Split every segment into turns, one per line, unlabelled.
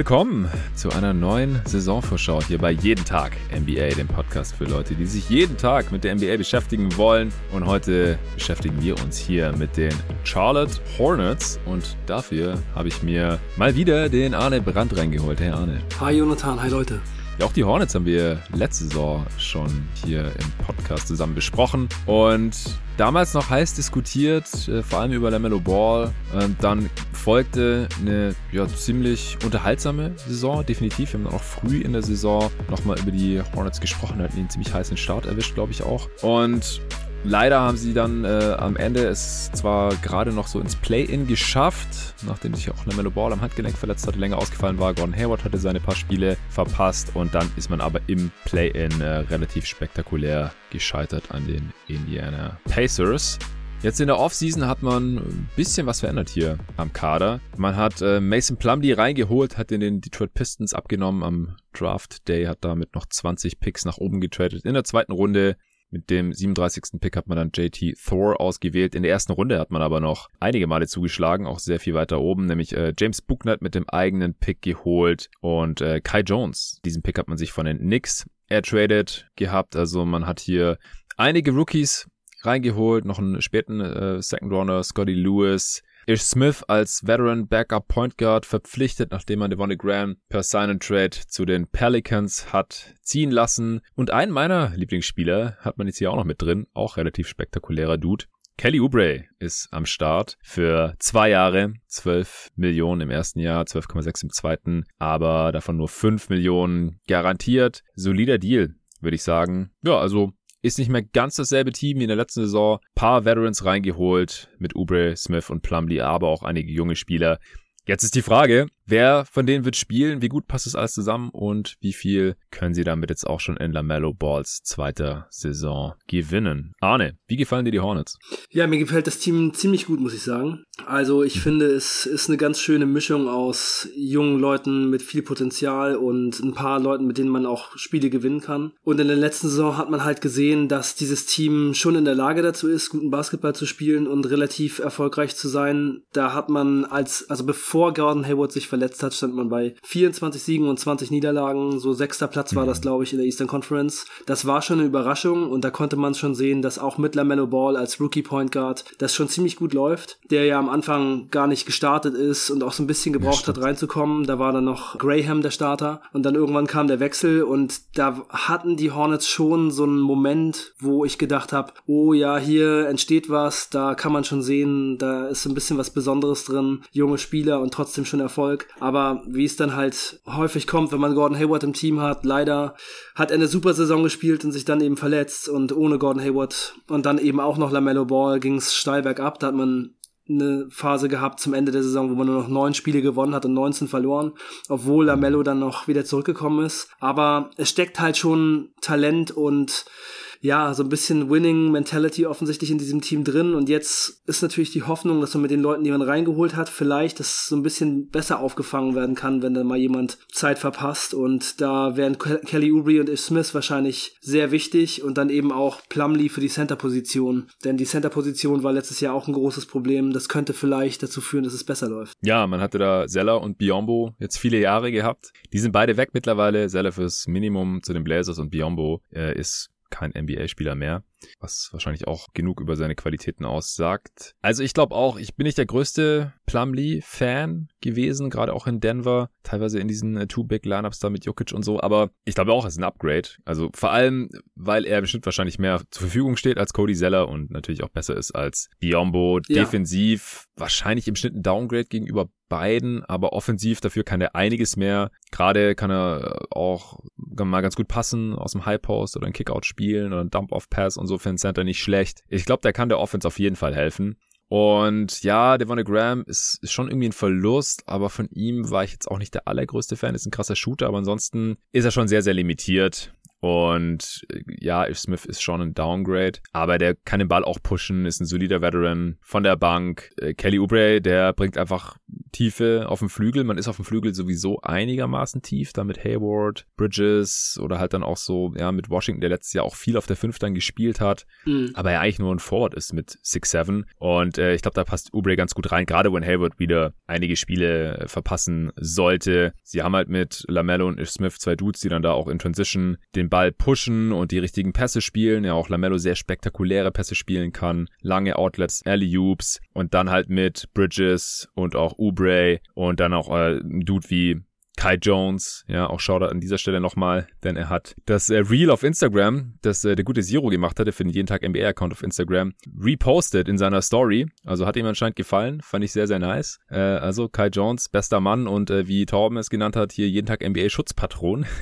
Willkommen zu einer neuen Saisonvorschau hier bei Jeden Tag NBA, dem Podcast für Leute, die sich jeden Tag mit der NBA beschäftigen wollen. Und heute beschäftigen wir uns hier mit den Charlotte Hornets. Und dafür habe ich mir mal wieder den Arne Brandt reingeholt. Hey Arne.
Hi Jonathan, hi Leute.
Ja, auch die Hornets haben wir letzte Saison schon hier im Podcast zusammen besprochen und damals noch heiß diskutiert, äh, vor allem über LaMelo Ball. Ähm, dann folgte eine ja, ziemlich unterhaltsame Saison, definitiv. Wir haben auch früh in der Saison nochmal über die Hornets gesprochen, hatten einen ziemlich heißen Start erwischt, glaube ich auch. Und Leider haben sie dann äh, am Ende es zwar gerade noch so ins Play-In geschafft, nachdem sich auch Lamelo Ball am Handgelenk verletzt hatte, länger ausgefallen war. Gordon Hayward hatte seine paar Spiele verpasst und dann ist man aber im Play-In äh, relativ spektakulär gescheitert an den Indiana Pacers. Jetzt in der Offseason hat man ein bisschen was verändert hier am Kader. Man hat äh, Mason Plumlee reingeholt, hat in den Detroit Pistons abgenommen am Draft Day, hat damit noch 20 Picks nach oben getradet. In der zweiten Runde mit dem 37. Pick hat man dann JT Thor ausgewählt. In der ersten Runde hat man aber noch einige Male zugeschlagen, auch sehr viel weiter oben, nämlich äh, James Booknight mit dem eigenen Pick geholt und äh, Kai Jones. Diesen Pick hat man sich von den Knicks ertradet gehabt. Also man hat hier einige Rookies reingeholt, noch einen späten äh, Second Runner, Scotty Lewis, Ish Smith als Veteran Backup Point Guard verpflichtet, nachdem man Devonne Graham per Sign and Trade zu den Pelicans hat ziehen lassen. Und einen meiner Lieblingsspieler hat man jetzt hier auch noch mit drin, auch relativ spektakulärer Dude. Kelly Oubre ist am Start für zwei Jahre, 12 Millionen im ersten Jahr, 12,6 im zweiten, aber davon nur 5 Millionen garantiert. Solider Deal, würde ich sagen. Ja, also ist nicht mehr ganz dasselbe Team wie in der letzten Saison. Paar Veterans reingeholt mit Ubre, Smith und Plumlee, aber auch einige junge Spieler. Jetzt ist die Frage, wer von denen wird spielen, wie gut passt das alles zusammen und wie viel können sie damit jetzt auch schon in LaMelo Balls zweiter Saison gewinnen? Arne, wie gefallen dir die Hornets?
Ja, mir gefällt das Team ziemlich gut, muss ich sagen. Also ich finde, es ist eine ganz schöne Mischung aus jungen Leuten mit viel Potenzial und ein paar Leuten, mit denen man auch Spiele gewinnen kann. Und in der letzten Saison hat man halt gesehen, dass dieses Team schon in der Lage dazu ist, guten Basketball zu spielen und relativ erfolgreich zu sein. Da hat man als, also bevor bevor Gordon Hayward sich verletzt hat, stand man bei 24 Siegen und 20 Niederlagen. So sechster Platz war das, mhm. glaube ich, in der Eastern Conference. Das war schon eine Überraschung und da konnte man schon sehen, dass auch mit LaMelo Ball als Rookie Point Guard das schon ziemlich gut läuft. Der ja am Anfang gar nicht gestartet ist und auch so ein bisschen gebraucht ja, hat reinzukommen. Da war dann noch Graham der Starter und dann irgendwann kam der Wechsel und da hatten die Hornets schon so einen Moment, wo ich gedacht habe, oh ja, hier entsteht was, da kann man schon sehen, da ist ein bisschen was Besonderes drin. Junge Spieler und trotzdem schon Erfolg. Aber wie es dann halt häufig kommt, wenn man Gordon Hayward im Team hat, leider hat er eine super Saison gespielt und sich dann eben verletzt und ohne Gordon Hayward und dann eben auch noch LaMelo Ball ging es steil bergab. Da hat man eine Phase gehabt zum Ende der Saison, wo man nur noch neun Spiele gewonnen hat und 19 verloren, obwohl Lamello dann noch wieder zurückgekommen ist. Aber es steckt halt schon Talent und ja, so ein bisschen Winning Mentality offensichtlich in diesem Team drin. Und jetzt ist natürlich die Hoffnung, dass man mit den Leuten, die man reingeholt hat, vielleicht das so ein bisschen besser aufgefangen werden kann, wenn da mal jemand Zeit verpasst. Und da wären Kelly Oubre und Ish Smith wahrscheinlich sehr wichtig und dann eben auch Plumlee für die Center-Position. Denn die Center-Position war letztes Jahr auch ein großes Problem. Das könnte vielleicht dazu führen, dass es besser läuft.
Ja, man hatte da Zeller und Biombo jetzt viele Jahre gehabt. Die sind beide weg mittlerweile. Zeller fürs Minimum zu den Blazers und Biombo äh, ist kein NBA-Spieler mehr was wahrscheinlich auch genug über seine Qualitäten aussagt. Also ich glaube auch, ich bin nicht der größte Plumlee-Fan gewesen, gerade auch in Denver, teilweise in diesen äh, Two-Big-Lineups da mit Jokic und so, aber ich glaube auch, es ist ein Upgrade. Also vor allem, weil er bestimmt wahrscheinlich mehr zur Verfügung steht als Cody Zeller und natürlich auch besser ist als Biombo. Ja. Defensiv wahrscheinlich im Schnitt ein Downgrade gegenüber beiden, aber offensiv dafür kann er einiges mehr. Gerade kann er auch mal ganz gut passen aus dem High Post oder ein Kickout spielen oder ein Dump Off Pass und so für einen Center nicht schlecht. Ich glaube, der kann der Offense auf jeden Fall helfen. Und ja, Devonne Graham ist, ist schon irgendwie ein Verlust, aber von ihm war ich jetzt auch nicht der allergrößte Fan. Ist ein krasser Shooter, aber ansonsten ist er schon sehr, sehr limitiert. Und äh, ja, Ish Smith ist schon ein Downgrade, aber der kann den Ball auch pushen, ist ein solider Veteran von der Bank. Äh, Kelly Oubre, der bringt einfach Tiefe auf dem Flügel. Man ist auf dem Flügel sowieso einigermaßen tief, da mit Hayward, Bridges oder halt dann auch so, ja, mit Washington, der letztes Jahr auch viel auf der 5 dann gespielt hat, mhm. aber er eigentlich nur ein Forward ist mit 6-7. Und äh, ich glaube, da passt Oubre ganz gut rein, gerade wenn Hayward wieder einige Spiele äh, verpassen sollte. Sie haben halt mit Lamello und Ish Smith zwei Dudes, die dann da auch in Transition den Ball pushen und die richtigen Pässe spielen. Ja, auch Lamello sehr spektakuläre Pässe spielen kann, lange Outlets, Alley-Oops und dann halt mit Bridges und auch Oubre und dann auch äh, ein Dude wie Kai Jones, ja, auch Shoutout an dieser Stelle nochmal, denn er hat das äh, Reel auf Instagram, das äh, der gute Zero gemacht hatte für den jeden Tag NBA-Account auf Instagram, repostet in seiner Story. Also hat ihm anscheinend gefallen, fand ich sehr, sehr nice. Äh, also Kai Jones, bester Mann und äh, wie Torben es genannt hat, hier jeden Tag NBA-Schutzpatron.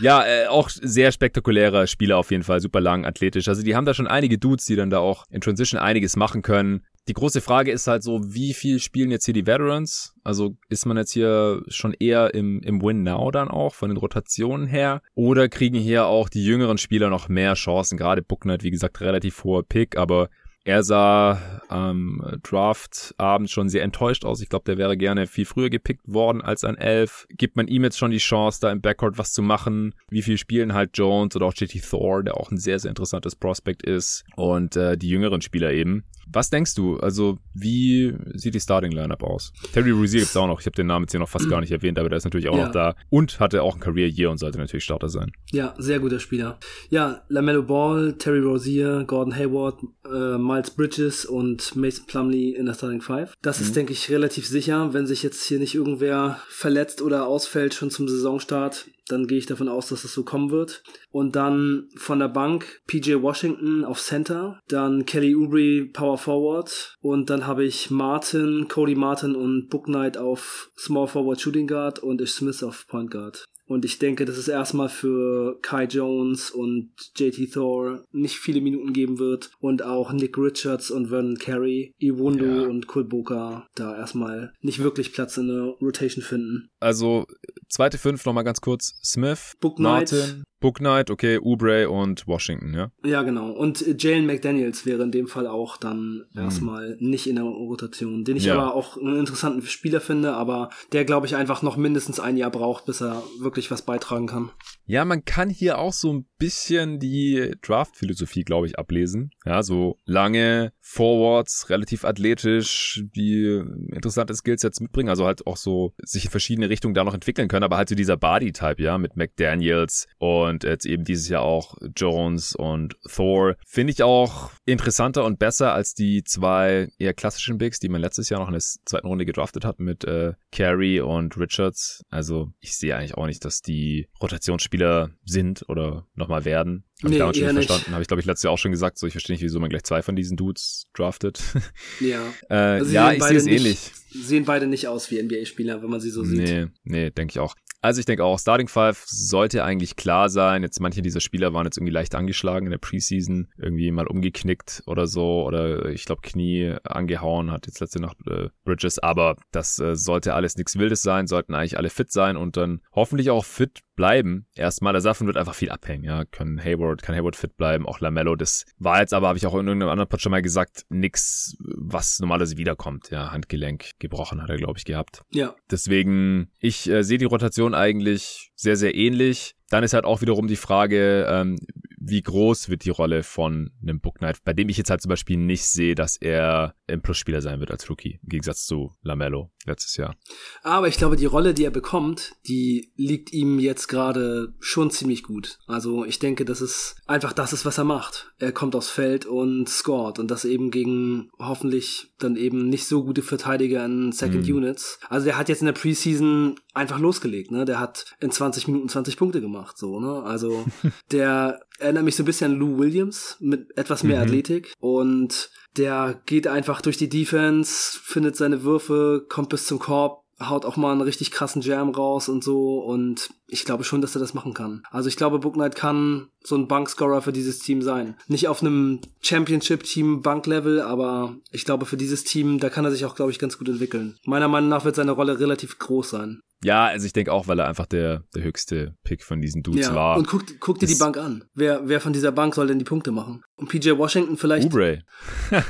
Ja, äh, auch sehr spektakulärer Spieler auf jeden Fall, super lang, athletisch. Also die haben da schon einige Dudes, die dann da auch in Transition einiges machen können. Die große Frage ist halt so, wie viel spielen jetzt hier die Veterans? Also ist man jetzt hier schon eher im, im Win Now dann auch von den Rotationen her? Oder kriegen hier auch die jüngeren Spieler noch mehr Chancen? Gerade Booknight, wie gesagt, relativ hoher Pick, aber er sah am ähm, Draftabend schon sehr enttäuscht aus. Ich glaube, der wäre gerne viel früher gepickt worden als ein Elf. Gibt man ihm jetzt schon die Chance, da im Backcourt was zu machen? Wie viel spielen halt Jones oder auch JT Thor, der auch ein sehr, sehr interessantes Prospect ist und äh, die jüngeren Spieler eben. Was denkst du? Also, wie sieht die Starting Lineup aus? Terry Rozier gibt's auch noch. Ich habe den Namen jetzt hier noch fast gar nicht erwähnt, aber der ist natürlich auch ja. noch da und hatte auch ein Career Year und sollte natürlich Starter sein.
Ja, sehr guter Spieler. Ja, Lamello Ball, Terry Rozier, Gordon Hayward, äh, Miles Bridges und Mason Plumley in der Starting Five. Das mhm. ist, denke ich, relativ sicher, wenn sich jetzt hier nicht irgendwer verletzt oder ausfällt schon zum Saisonstart dann gehe ich davon aus, dass es so kommen wird. Und dann von der Bank PJ Washington auf Center, dann Kelly Oubre Power Forward und dann habe ich Martin, Cody Martin und Book Knight auf Small Forward Shooting Guard und Ish Smith auf Point Guard. Und ich denke, dass es erstmal für Kai Jones und JT Thor nicht viele Minuten geben wird. Und auch Nick Richards und Vernon Carey, Iwundo ja. und Kulboka da erstmal nicht wirklich Platz in der Rotation finden.
Also, zweite Fünf nochmal ganz kurz. Smith, Book Martin, Book Knight, okay, Oubre und Washington, ja?
Ja, genau. Und äh, Jalen McDaniels wäre in dem Fall auch dann mhm. erstmal nicht in der Rotation, den ich ja. aber auch einen interessanten Spieler finde, aber der, glaube ich, einfach noch mindestens ein Jahr braucht, bis er wirklich was beitragen kann.
Ja, man kann hier auch so ein bisschen die Draft-Philosophie, glaube ich, ablesen. Ja, so lange Forwards, relativ athletisch, die interessante Skillsets mitbringen, also halt auch so sich in verschiedene Richtungen da noch entwickeln können, aber halt so dieser Body-Type, ja, mit McDaniels und jetzt eben dieses Jahr auch Jones und Thor, finde ich auch interessanter und besser als die zwei eher klassischen Bigs, die man letztes Jahr noch in der zweiten Runde gedraftet hat mit äh, Carey und Richards. Also ich sehe eigentlich auch nicht, dass die Rotationsspieler sind oder nochmal werden. Habe nee, ich damals schon nicht verstanden. Habe ich, glaube ich, letztes Jahr auch schon gesagt. So, ich verstehe nicht, wieso man gleich zwei von diesen Dudes draftet.
Ja.
äh, also ja, ich sehe es ähnlich.
Sehen beide nicht aus wie NBA-Spieler, wenn man sie so sieht.
Nee, nee, denke ich auch. Also ich denke auch, Starting Five sollte eigentlich klar sein. Jetzt manche dieser Spieler waren jetzt irgendwie leicht angeschlagen in der Preseason, irgendwie mal umgeknickt oder so oder ich glaube Knie angehauen hat jetzt letzte Nacht äh, Bridges, aber das äh, sollte alles nichts Wildes sein, sollten eigentlich alle fit sein und dann hoffentlich auch fit bleiben. Erstmal, der davon wird einfach viel abhängen, ja. Können Hayward, kann Hayward fit bleiben, auch Lamello. Das war jetzt aber, habe ich auch in irgendeinem anderen Pod schon mal gesagt, nix, was normalerweise wiederkommt. Ja, Handgelenk gebrochen hat er, glaube ich, gehabt.
Ja.
Deswegen, ich äh, sehe die Rotation eigentlich sehr, sehr ähnlich. Dann ist halt auch wiederum die Frage, ähm, wie groß wird die Rolle von einem Book Knight, bei dem ich jetzt halt zum Beispiel nicht sehe, dass er ein Plusspieler sein wird als Rookie, im Gegensatz zu Lamello letztes Jahr.
Aber ich glaube, die Rolle, die er bekommt, die liegt ihm jetzt gerade schon ziemlich gut. Also ich denke, das ist einfach das ist, was er macht. Er kommt aufs Feld und scored und das eben gegen hoffentlich dann eben nicht so gute Verteidiger in Second mhm. Units. Also der hat jetzt in der Preseason einfach losgelegt, ne? Der hat in 20 Minuten 20 Punkte gemacht, so, ne? Also der erinnert mich so ein bisschen an Lou Williams mit etwas mehr mhm. Athletik und der geht einfach durch die Defense, findet seine Würfe, kommt bis zum Korb, haut auch mal einen richtig krassen Jam raus und so und ich glaube schon, dass er das machen kann. Also ich glaube, Book Knight kann so ein Bankscorer für dieses Team sein. Nicht auf einem Championship-Team Banklevel, aber ich glaube für dieses Team, da kann er sich auch, glaube ich, ganz gut entwickeln. Meiner Meinung nach wird seine Rolle relativ groß sein.
Ja, also ich denke auch, weil er einfach der, der höchste Pick von diesen Dudes
ja.
war.
Und guck, guck dir die Bank an. Wer, wer von dieser Bank soll denn die Punkte machen? Und PJ Washington vielleicht.
Ubre.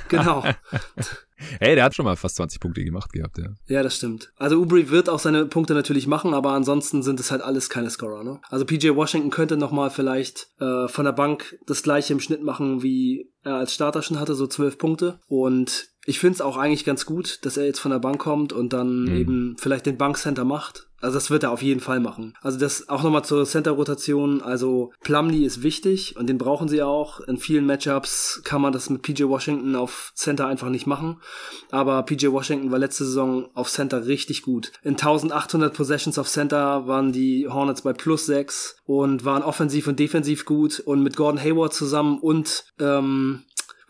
genau.
Hey, der hat schon mal fast 20 Punkte gemacht gehabt, ja.
Ja, das stimmt. Also Ubri wird auch seine Punkte natürlich machen, aber ansonsten sind es halt alles keine Scorer, ne? Also PJ Washington könnte nochmal vielleicht äh, von der Bank das gleiche im Schnitt machen, wie er als Starter schon hatte, so 12 Punkte. Und ich finde es auch eigentlich ganz gut, dass er jetzt von der Bank kommt und dann mhm. eben vielleicht den Bankcenter macht. Also das wird er auf jeden Fall machen. Also das auch nochmal zur Center-Rotation. Also Plumlee ist wichtig und den brauchen sie auch. In vielen Matchups kann man das mit PJ Washington auf Center einfach nicht machen. Aber PJ Washington war letzte Saison auf Center richtig gut. In 1800 Possessions auf Center waren die Hornets bei plus 6 und waren offensiv und defensiv gut. Und mit Gordon Hayward zusammen und ähm,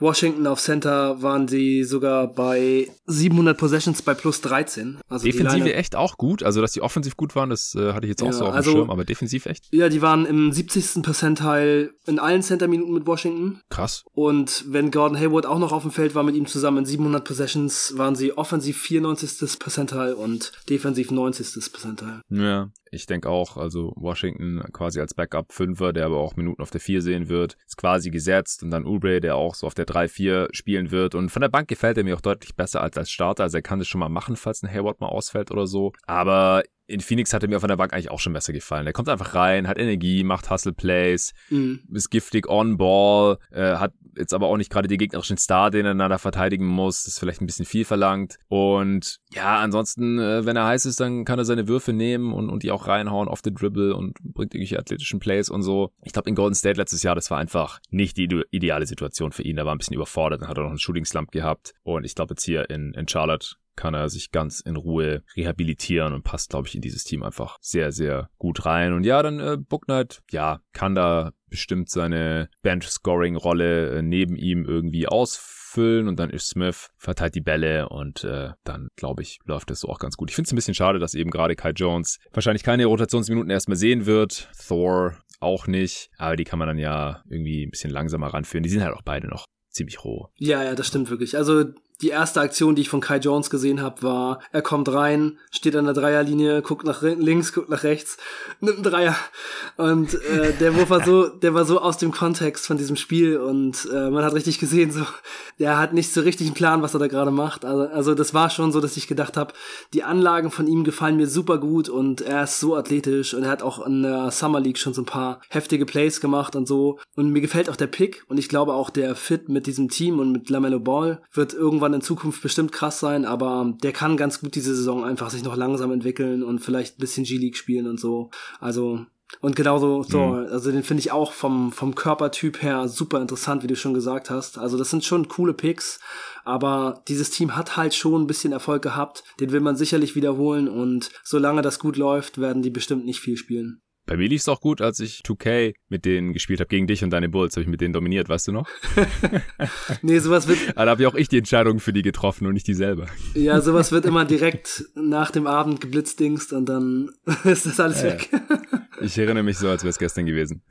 Washington auf Center waren sie sogar bei 700 Possessions bei plus 13.
Also Defensive echt auch gut. Also, dass die offensiv gut waren, das äh, hatte ich jetzt auch ja, so auf also, dem Schirm, aber defensiv echt?
Ja, die waren im 70. Percentile in allen Center-Minuten mit Washington.
Krass.
Und wenn Gordon Hayward auch noch auf dem Feld war mit ihm zusammen in 700 Possessions, waren sie offensiv 94. Percentile und defensiv 90. Percentile.
Ja, ich denke auch, also Washington quasi als Backup-Fünfer, der aber auch Minuten auf der 4 sehen wird, ist quasi gesetzt und dann Oubre, der auch so auf der 3-4 spielen wird. Und von der Bank gefällt er mir auch deutlich besser als als Starter, also er kann das schon mal machen, falls ein Hayward mal ausfällt oder so, aber in Phoenix hat er mir von der Bank eigentlich auch schon besser gefallen. Er kommt einfach rein, hat Energie, macht Hustle Plays, mhm. ist giftig on Ball, äh, hat jetzt aber auch nicht gerade die gegnerischen Star, den er einander verteidigen muss. Das ist vielleicht ein bisschen viel verlangt. Und ja, ansonsten, äh, wenn er heiß ist, dann kann er seine Würfe nehmen und, und die auch reinhauen auf the Dribble und bringt irgendwelche athletischen Plays und so. Ich glaube, in Golden State letztes Jahr, das war einfach nicht die ideale Situation für ihn. Er war ein bisschen überfordert, dann hat er noch einen Shooting Slump gehabt. Und ich glaube, jetzt hier in, in Charlotte kann er sich ganz in Ruhe rehabilitieren und passt, glaube ich, in dieses Team einfach sehr, sehr gut rein. Und ja, dann äh, Booknight, ja, kann da bestimmt seine Bench-Scoring-Rolle äh, neben ihm irgendwie ausfüllen und dann ist Smith, verteilt die Bälle und äh, dann, glaube ich, läuft das so auch ganz gut. Ich finde es ein bisschen schade, dass eben gerade Kai Jones wahrscheinlich keine Rotationsminuten erstmal sehen wird. Thor auch nicht, aber die kann man dann ja irgendwie ein bisschen langsamer ranführen. Die sind halt auch beide noch ziemlich roh.
Ja, ja, das stimmt wirklich. Also die erste Aktion, die ich von Kai Jones gesehen habe, war, er kommt rein, steht an der Dreierlinie, guckt nach links, guckt nach rechts, nimmt einen Dreier. Und äh, der Wurf war so, der war so aus dem Kontext von diesem Spiel und äh, man hat richtig gesehen, so, der hat nicht so richtig einen Plan, was er da gerade macht. Also, also das war schon so, dass ich gedacht habe, die Anlagen von ihm gefallen mir super gut und er ist so athletisch und er hat auch in der Summer League schon so ein paar heftige Plays gemacht und so. Und mir gefällt auch der Pick und ich glaube auch der Fit mit diesem Team und mit LaMelo Ball wird irgendwann in Zukunft bestimmt krass sein, aber der kann ganz gut diese Saison einfach sich noch langsam entwickeln und vielleicht ein bisschen G-League spielen und so. Also und genauso Thor, mhm. also den finde ich auch vom, vom Körpertyp her super interessant, wie du schon gesagt hast. Also das sind schon coole Picks, aber dieses Team hat halt schon ein bisschen Erfolg gehabt. Den will man sicherlich wiederholen und solange das gut läuft, werden die bestimmt nicht viel spielen.
Bei mir lief es auch gut, als ich 2K mit denen gespielt habe, gegen dich und deine Bulls, habe ich mit denen dominiert, weißt du noch?
nee, sowas wird.
Aber da habe ja auch ich die Entscheidung für die getroffen und nicht die selber.
ja, sowas wird immer direkt nach dem Abend geblitzdingst und dann ist das alles ja, weg.
Ich erinnere mich so, als wäre es gestern gewesen.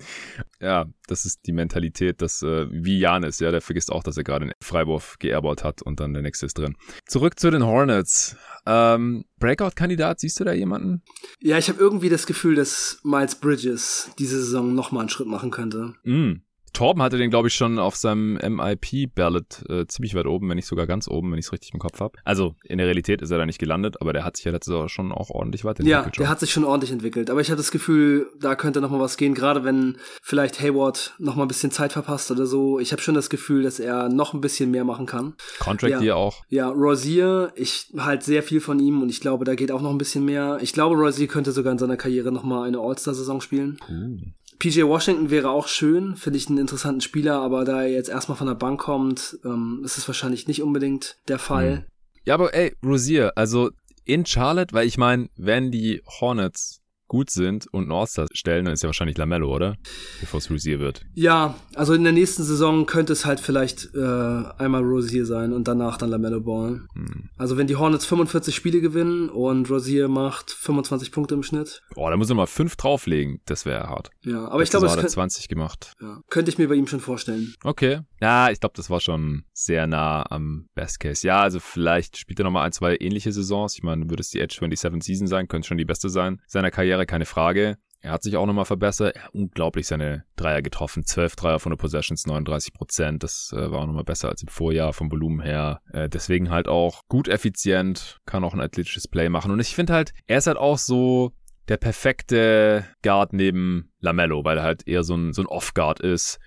Ja, das ist die Mentalität, dass äh, wie Janis, ja, der vergisst auch, dass er gerade einen Freiwurf geairballt hat und dann der nächste ist drin. Zurück zu den Hornets. Ähm, Breakout-Kandidat, siehst du da jemanden?
Ja, ich habe irgendwie das Gefühl, dass Miles Bridges diese Saison nochmal einen Schritt machen könnte.
Mm. Torben hatte den, glaube ich, schon auf seinem MIP-Ballot äh, ziemlich weit oben, wenn nicht sogar ganz oben, wenn ich es richtig im Kopf habe. Also in der Realität ist er da nicht gelandet, aber der hat sich ja letztes Jahr schon auch ordentlich weiterentwickelt.
Ja, der hat sich schon ordentlich entwickelt. Aber ich habe das Gefühl, da könnte noch mal was gehen, gerade wenn vielleicht Hayward noch mal ein bisschen Zeit verpasst oder so. Ich habe schon das Gefühl, dass er noch ein bisschen mehr machen kann.
Contract
ja.
hier auch.
Ja, Rosier, ich halt sehr viel von ihm und ich glaube, da geht auch noch ein bisschen mehr. Ich glaube, Rosier könnte sogar in seiner Karriere noch mal eine All-Star-Saison spielen. Uh. PJ Washington wäre auch schön, finde ich einen interessanten Spieler, aber da er jetzt erstmal von der Bank kommt, ähm, ist es wahrscheinlich nicht unbedingt der Fall.
Hm. Ja, aber ey, Rosier, also in Charlotte, weil ich meine, wenn die Hornets gut sind und einen All-Star stellen, dann ist ja wahrscheinlich Lamello, oder? Bevor es Rosier wird.
Ja, also in der nächsten Saison könnte es halt vielleicht äh, einmal Rosier sein und danach dann Lamello Ball. Hm. Also wenn die Hornets 45 Spiele gewinnen und Rosier macht 25 Punkte im Schnitt.
Oh, da muss er mal fünf drauflegen. Das wäre hart.
Ja, aber Letzte ich glaube,
es hat 20 gemacht.
Ja, könnte ich mir bei ihm schon vorstellen.
Okay. Ja, ich glaube, das war schon sehr nah am Best Case. Ja, also vielleicht spielt er nochmal ein, zwei ähnliche Saisons. Ich meine, würde es die Edge 27 Season sein, könnte schon die beste sein. Seiner Karriere, keine Frage. Er hat sich auch nochmal verbessert. Er hat unglaublich seine Dreier getroffen. 12 Dreier von der Possessions, 39 Prozent. Das äh, war auch nochmal besser als im Vorjahr vom Volumen her. Äh, deswegen halt auch gut effizient, kann auch ein athletisches Play machen. Und ich finde halt, er ist halt auch so der perfekte Guard neben Lamello, weil er halt eher so ein, so ein Off-Guard ist,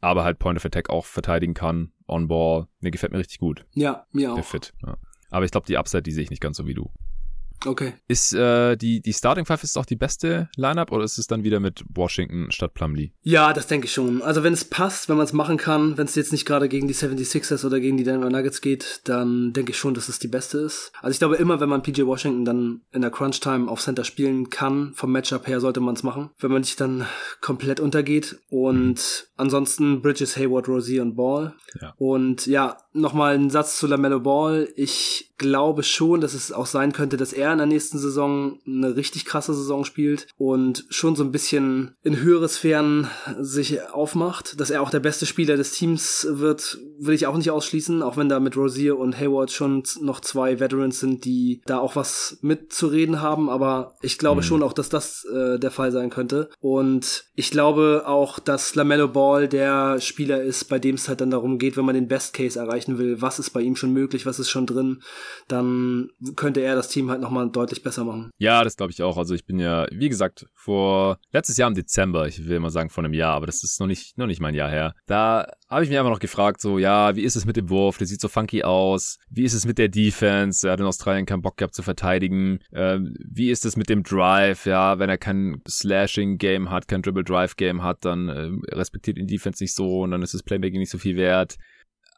aber halt Point of Attack auch verteidigen kann, on-ball. Mir gefällt mir richtig gut.
Ja, mir auch.
Der Fit. Ja. Aber ich glaube, die Upside, die sehe ich nicht ganz so wie du.
Okay.
Ist äh, die, die Starting Five ist auch die beste Lineup oder ist es dann wieder mit Washington statt Plumlee?
Ja, das denke ich schon. Also wenn es passt, wenn man es machen kann, wenn es jetzt nicht gerade gegen die 76ers oder gegen die Denver Nuggets geht, dann denke ich schon, dass es die beste ist. Also ich glaube immer, wenn man PJ Washington dann in der Crunch Time auf Center spielen kann, vom Matchup her sollte man es machen. Wenn man nicht dann komplett untergeht und mhm. ansonsten Bridges, Hayward, Rosie und Ball. Ja. Und ja, nochmal ein Satz zu LaMelo Ball. Ich glaube schon, dass es auch sein könnte, dass er in der nächsten Saison eine richtig krasse Saison spielt und schon so ein bisschen in höhere Sphären sich aufmacht. Dass er auch der beste Spieler des Teams wird, will ich auch nicht ausschließen, auch wenn da mit Rosier und Hayward schon noch zwei Veterans sind, die da auch was mitzureden haben. Aber ich glaube mhm. schon auch, dass das äh, der Fall sein könnte. Und ich glaube auch, dass LaMelo Ball der Spieler ist, bei dem es halt dann darum geht, wenn man den Best Case erreichen will, was ist bei ihm schon möglich, was ist schon drin dann könnte er das Team halt nochmal deutlich besser machen.
Ja, das glaube ich auch. Also ich bin ja, wie gesagt, vor letztes Jahr im Dezember, ich will mal sagen vor einem Jahr, aber das ist noch nicht, noch nicht mein Jahr her. Da habe ich mich einfach noch gefragt, so, ja, wie ist es mit dem Wurf? Der sieht so funky aus. Wie ist es mit der Defense? Er hat in Australien keinen Bock gehabt zu verteidigen. Ähm, wie ist es mit dem Drive? Ja, wenn er kein Slashing-Game hat, kein Dribble-Drive-Game hat, dann äh, respektiert ihn Defense nicht so und dann ist das Playmaking nicht so viel wert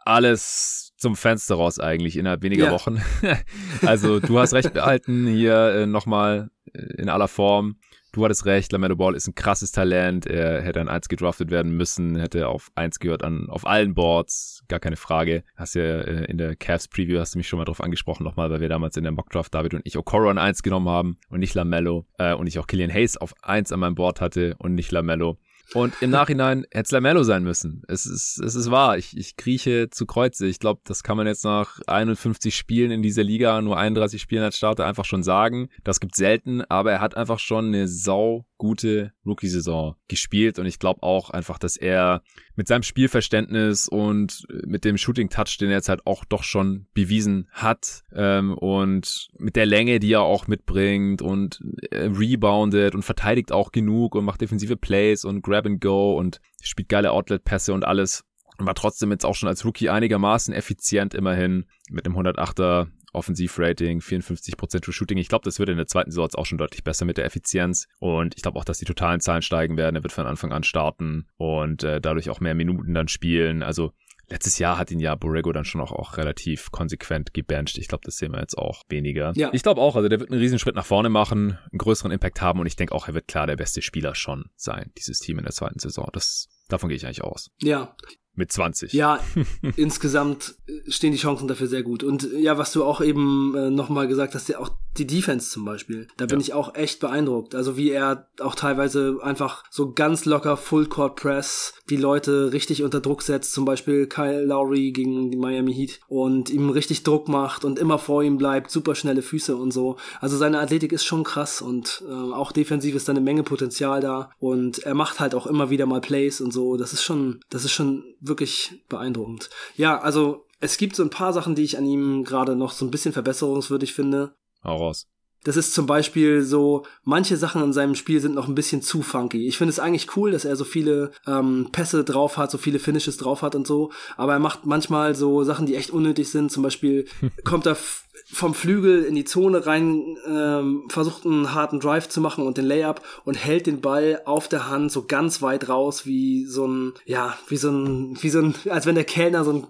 alles zum Fenster raus eigentlich innerhalb weniger ja. Wochen. also du hast recht behalten hier äh, nochmal äh, in aller Form. Du hattest recht, Lamelo Ball ist ein krasses Talent. Er hätte an eins gedraftet werden müssen, hätte auf eins gehört an auf allen Boards, gar keine Frage. Hast ja äh, in der Cavs Preview hast du mich schon mal drauf angesprochen nochmal, weil wir damals in der Mockdraft David und ich Okoro an eins genommen haben und nicht Lamello äh, und ich auch Killian Hayes auf eins an meinem Board hatte und nicht Lamello. Und im Nachhinein hätte es Lamello sein müssen. Es ist, es ist wahr. Ich, ich krieche zu Kreuze. Ich glaube, das kann man jetzt nach 51 Spielen in dieser Liga, nur 31 Spielen als Starter einfach schon sagen. Das gibt selten, aber er hat einfach schon eine sau gute Rookie-Saison gespielt. Und ich glaube auch einfach, dass er mit seinem Spielverständnis und mit dem Shooting-Touch, den er jetzt halt auch doch schon bewiesen hat ähm, und mit der Länge, die er auch mitbringt und äh, reboundet und verteidigt auch genug und macht defensive Plays und Grab and Go und spielt geile Outlet-Pässe und alles war trotzdem jetzt auch schon als Rookie einigermaßen effizient immerhin mit einem 108er Offensivrating, 54% True Shooting. Ich glaube, das wird in der zweiten Saison auch schon deutlich besser mit der Effizienz. Und ich glaube auch, dass die totalen Zahlen steigen werden. Er wird von Anfang an starten und äh, dadurch auch mehr Minuten dann spielen. Also Letztes Jahr hat ihn ja Borrego dann schon auch, auch relativ konsequent gebencht. Ich glaube, das sehen wir jetzt auch weniger. Ja. Ich glaube auch, also der wird einen riesen Schritt nach vorne machen, einen größeren Impact haben und ich denke auch, er wird klar der beste Spieler schon sein, dieses Team in der zweiten Saison. Das, davon gehe ich eigentlich aus.
Ja,
mit 20.
Ja, insgesamt stehen die Chancen dafür sehr gut. Und ja, was du auch eben äh, nochmal gesagt hast, ja auch die Defense zum Beispiel. Da bin ja. ich auch echt beeindruckt. Also wie er auch teilweise einfach so ganz locker Full Court Press die Leute richtig unter Druck setzt. Zum Beispiel Kyle Lowry gegen die Miami Heat und ihm richtig Druck macht und immer vor ihm bleibt, super schnelle Füße und so. Also seine Athletik ist schon krass und äh, auch defensiv ist da eine Menge Potenzial da und er macht halt auch immer wieder mal Plays und so. Das ist schon, das ist schon wirklich beeindruckend. Ja, also es gibt so ein paar Sachen, die ich an ihm gerade noch so ein bisschen verbesserungswürdig finde.
Hau raus.
Das ist zum Beispiel so, manche Sachen in seinem Spiel sind noch ein bisschen zu funky. Ich finde es eigentlich cool, dass er so viele ähm, Pässe drauf hat, so viele Finishes drauf hat und so. Aber er macht manchmal so Sachen, die echt unnötig sind. Zum Beispiel kommt er vom Flügel in die Zone rein, ähm, versucht einen harten Drive zu machen und den Layup und hält den Ball auf der Hand so ganz weit raus wie so ein, ja, wie so ein, wie so ein, als wenn der Kellner so ein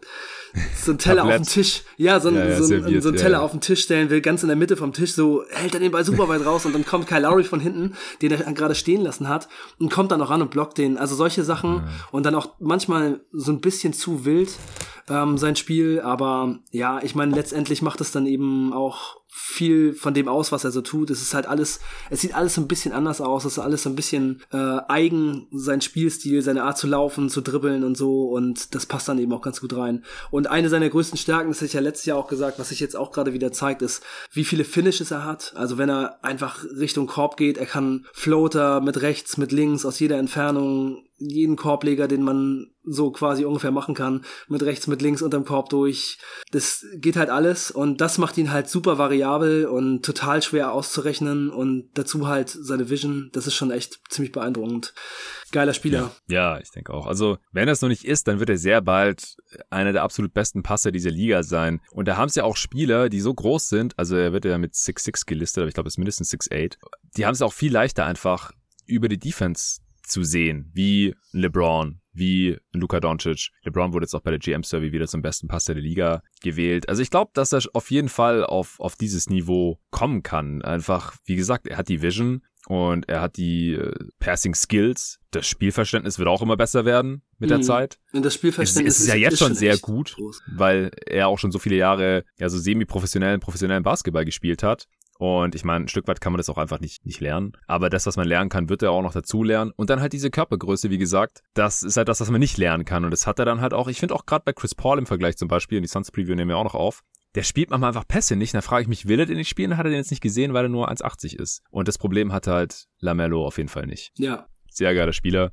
so ein Teller auf den Tisch, ja, so ein, ja, ja, so ein, so ein Teller ja, auf den Tisch stellen will, ganz in der Mitte vom Tisch, so hält er den Ball super weit raus und dann kommt Kyle Lowry von hinten, den er gerade stehen lassen hat und kommt dann noch ran und blockt den. Also solche Sachen und dann auch manchmal so ein bisschen zu wild ähm, sein Spiel, aber ja, ich meine, letztendlich macht es dann eben auch viel von dem aus, was er so tut. Es ist halt alles, es sieht alles ein bisschen anders aus. Es ist alles so ein bisschen äh, eigen, sein Spielstil, seine Art zu laufen, zu dribbeln und so. Und das passt dann eben auch ganz gut rein. Und eine seiner größten Stärken, das hätte ich ja letztes Jahr auch gesagt, was sich jetzt auch gerade wieder zeigt, ist, wie viele Finishes er hat. Also wenn er einfach Richtung Korb geht, er kann Floater mit rechts, mit links, aus jeder Entfernung jeden Korbleger, den man so quasi ungefähr machen kann, mit rechts, mit links unterm Korb durch. Das geht halt alles und das macht ihn halt super variabel und total schwer auszurechnen und dazu halt seine Vision, das ist schon echt ziemlich beeindruckend. Geiler Spieler.
Ja, ja ich denke auch. Also, wenn das noch nicht ist, dann wird er sehr bald einer der absolut besten Passer dieser Liga sein. Und da haben es ja auch Spieler, die so groß sind, also er wird ja mit 6'6 gelistet, aber ich glaube, es ist mindestens 6'8. Die haben es auch viel leichter einfach über die Defense zu sehen, wie LeBron, wie Luka Doncic. LeBron wurde jetzt auch bei der GM-Survey wieder zum besten Passer der Liga gewählt. Also ich glaube, dass er auf jeden Fall auf, auf dieses Niveau kommen kann. Einfach, wie gesagt, er hat die Vision und er hat die äh, Passing Skills. Das Spielverständnis wird auch immer besser werden mit der mhm. Zeit.
Und das Spielverständnis
ist, ist, ist ja jetzt ist schon sehr gut, groß. weil er auch schon so viele Jahre ja so semi-professionellen, professionellen Basketball gespielt hat. Und ich meine, ein Stück weit kann man das auch einfach nicht, nicht lernen. Aber das, was man lernen kann, wird er auch noch dazu lernen. Und dann halt diese Körpergröße, wie gesagt, das ist halt das, was man nicht lernen kann. Und das hat er dann halt auch, ich finde auch gerade bei Chris Paul im Vergleich zum Beispiel, in die Suns Preview nehmen wir auch noch auf, der spielt manchmal einfach Pässe nicht. Da frage ich mich, will er den nicht spielen? Hat er den jetzt nicht gesehen, weil er nur 1,80 ist? Und das Problem hatte halt Lamello auf jeden Fall nicht.
Ja.
Sehr geiler Spieler.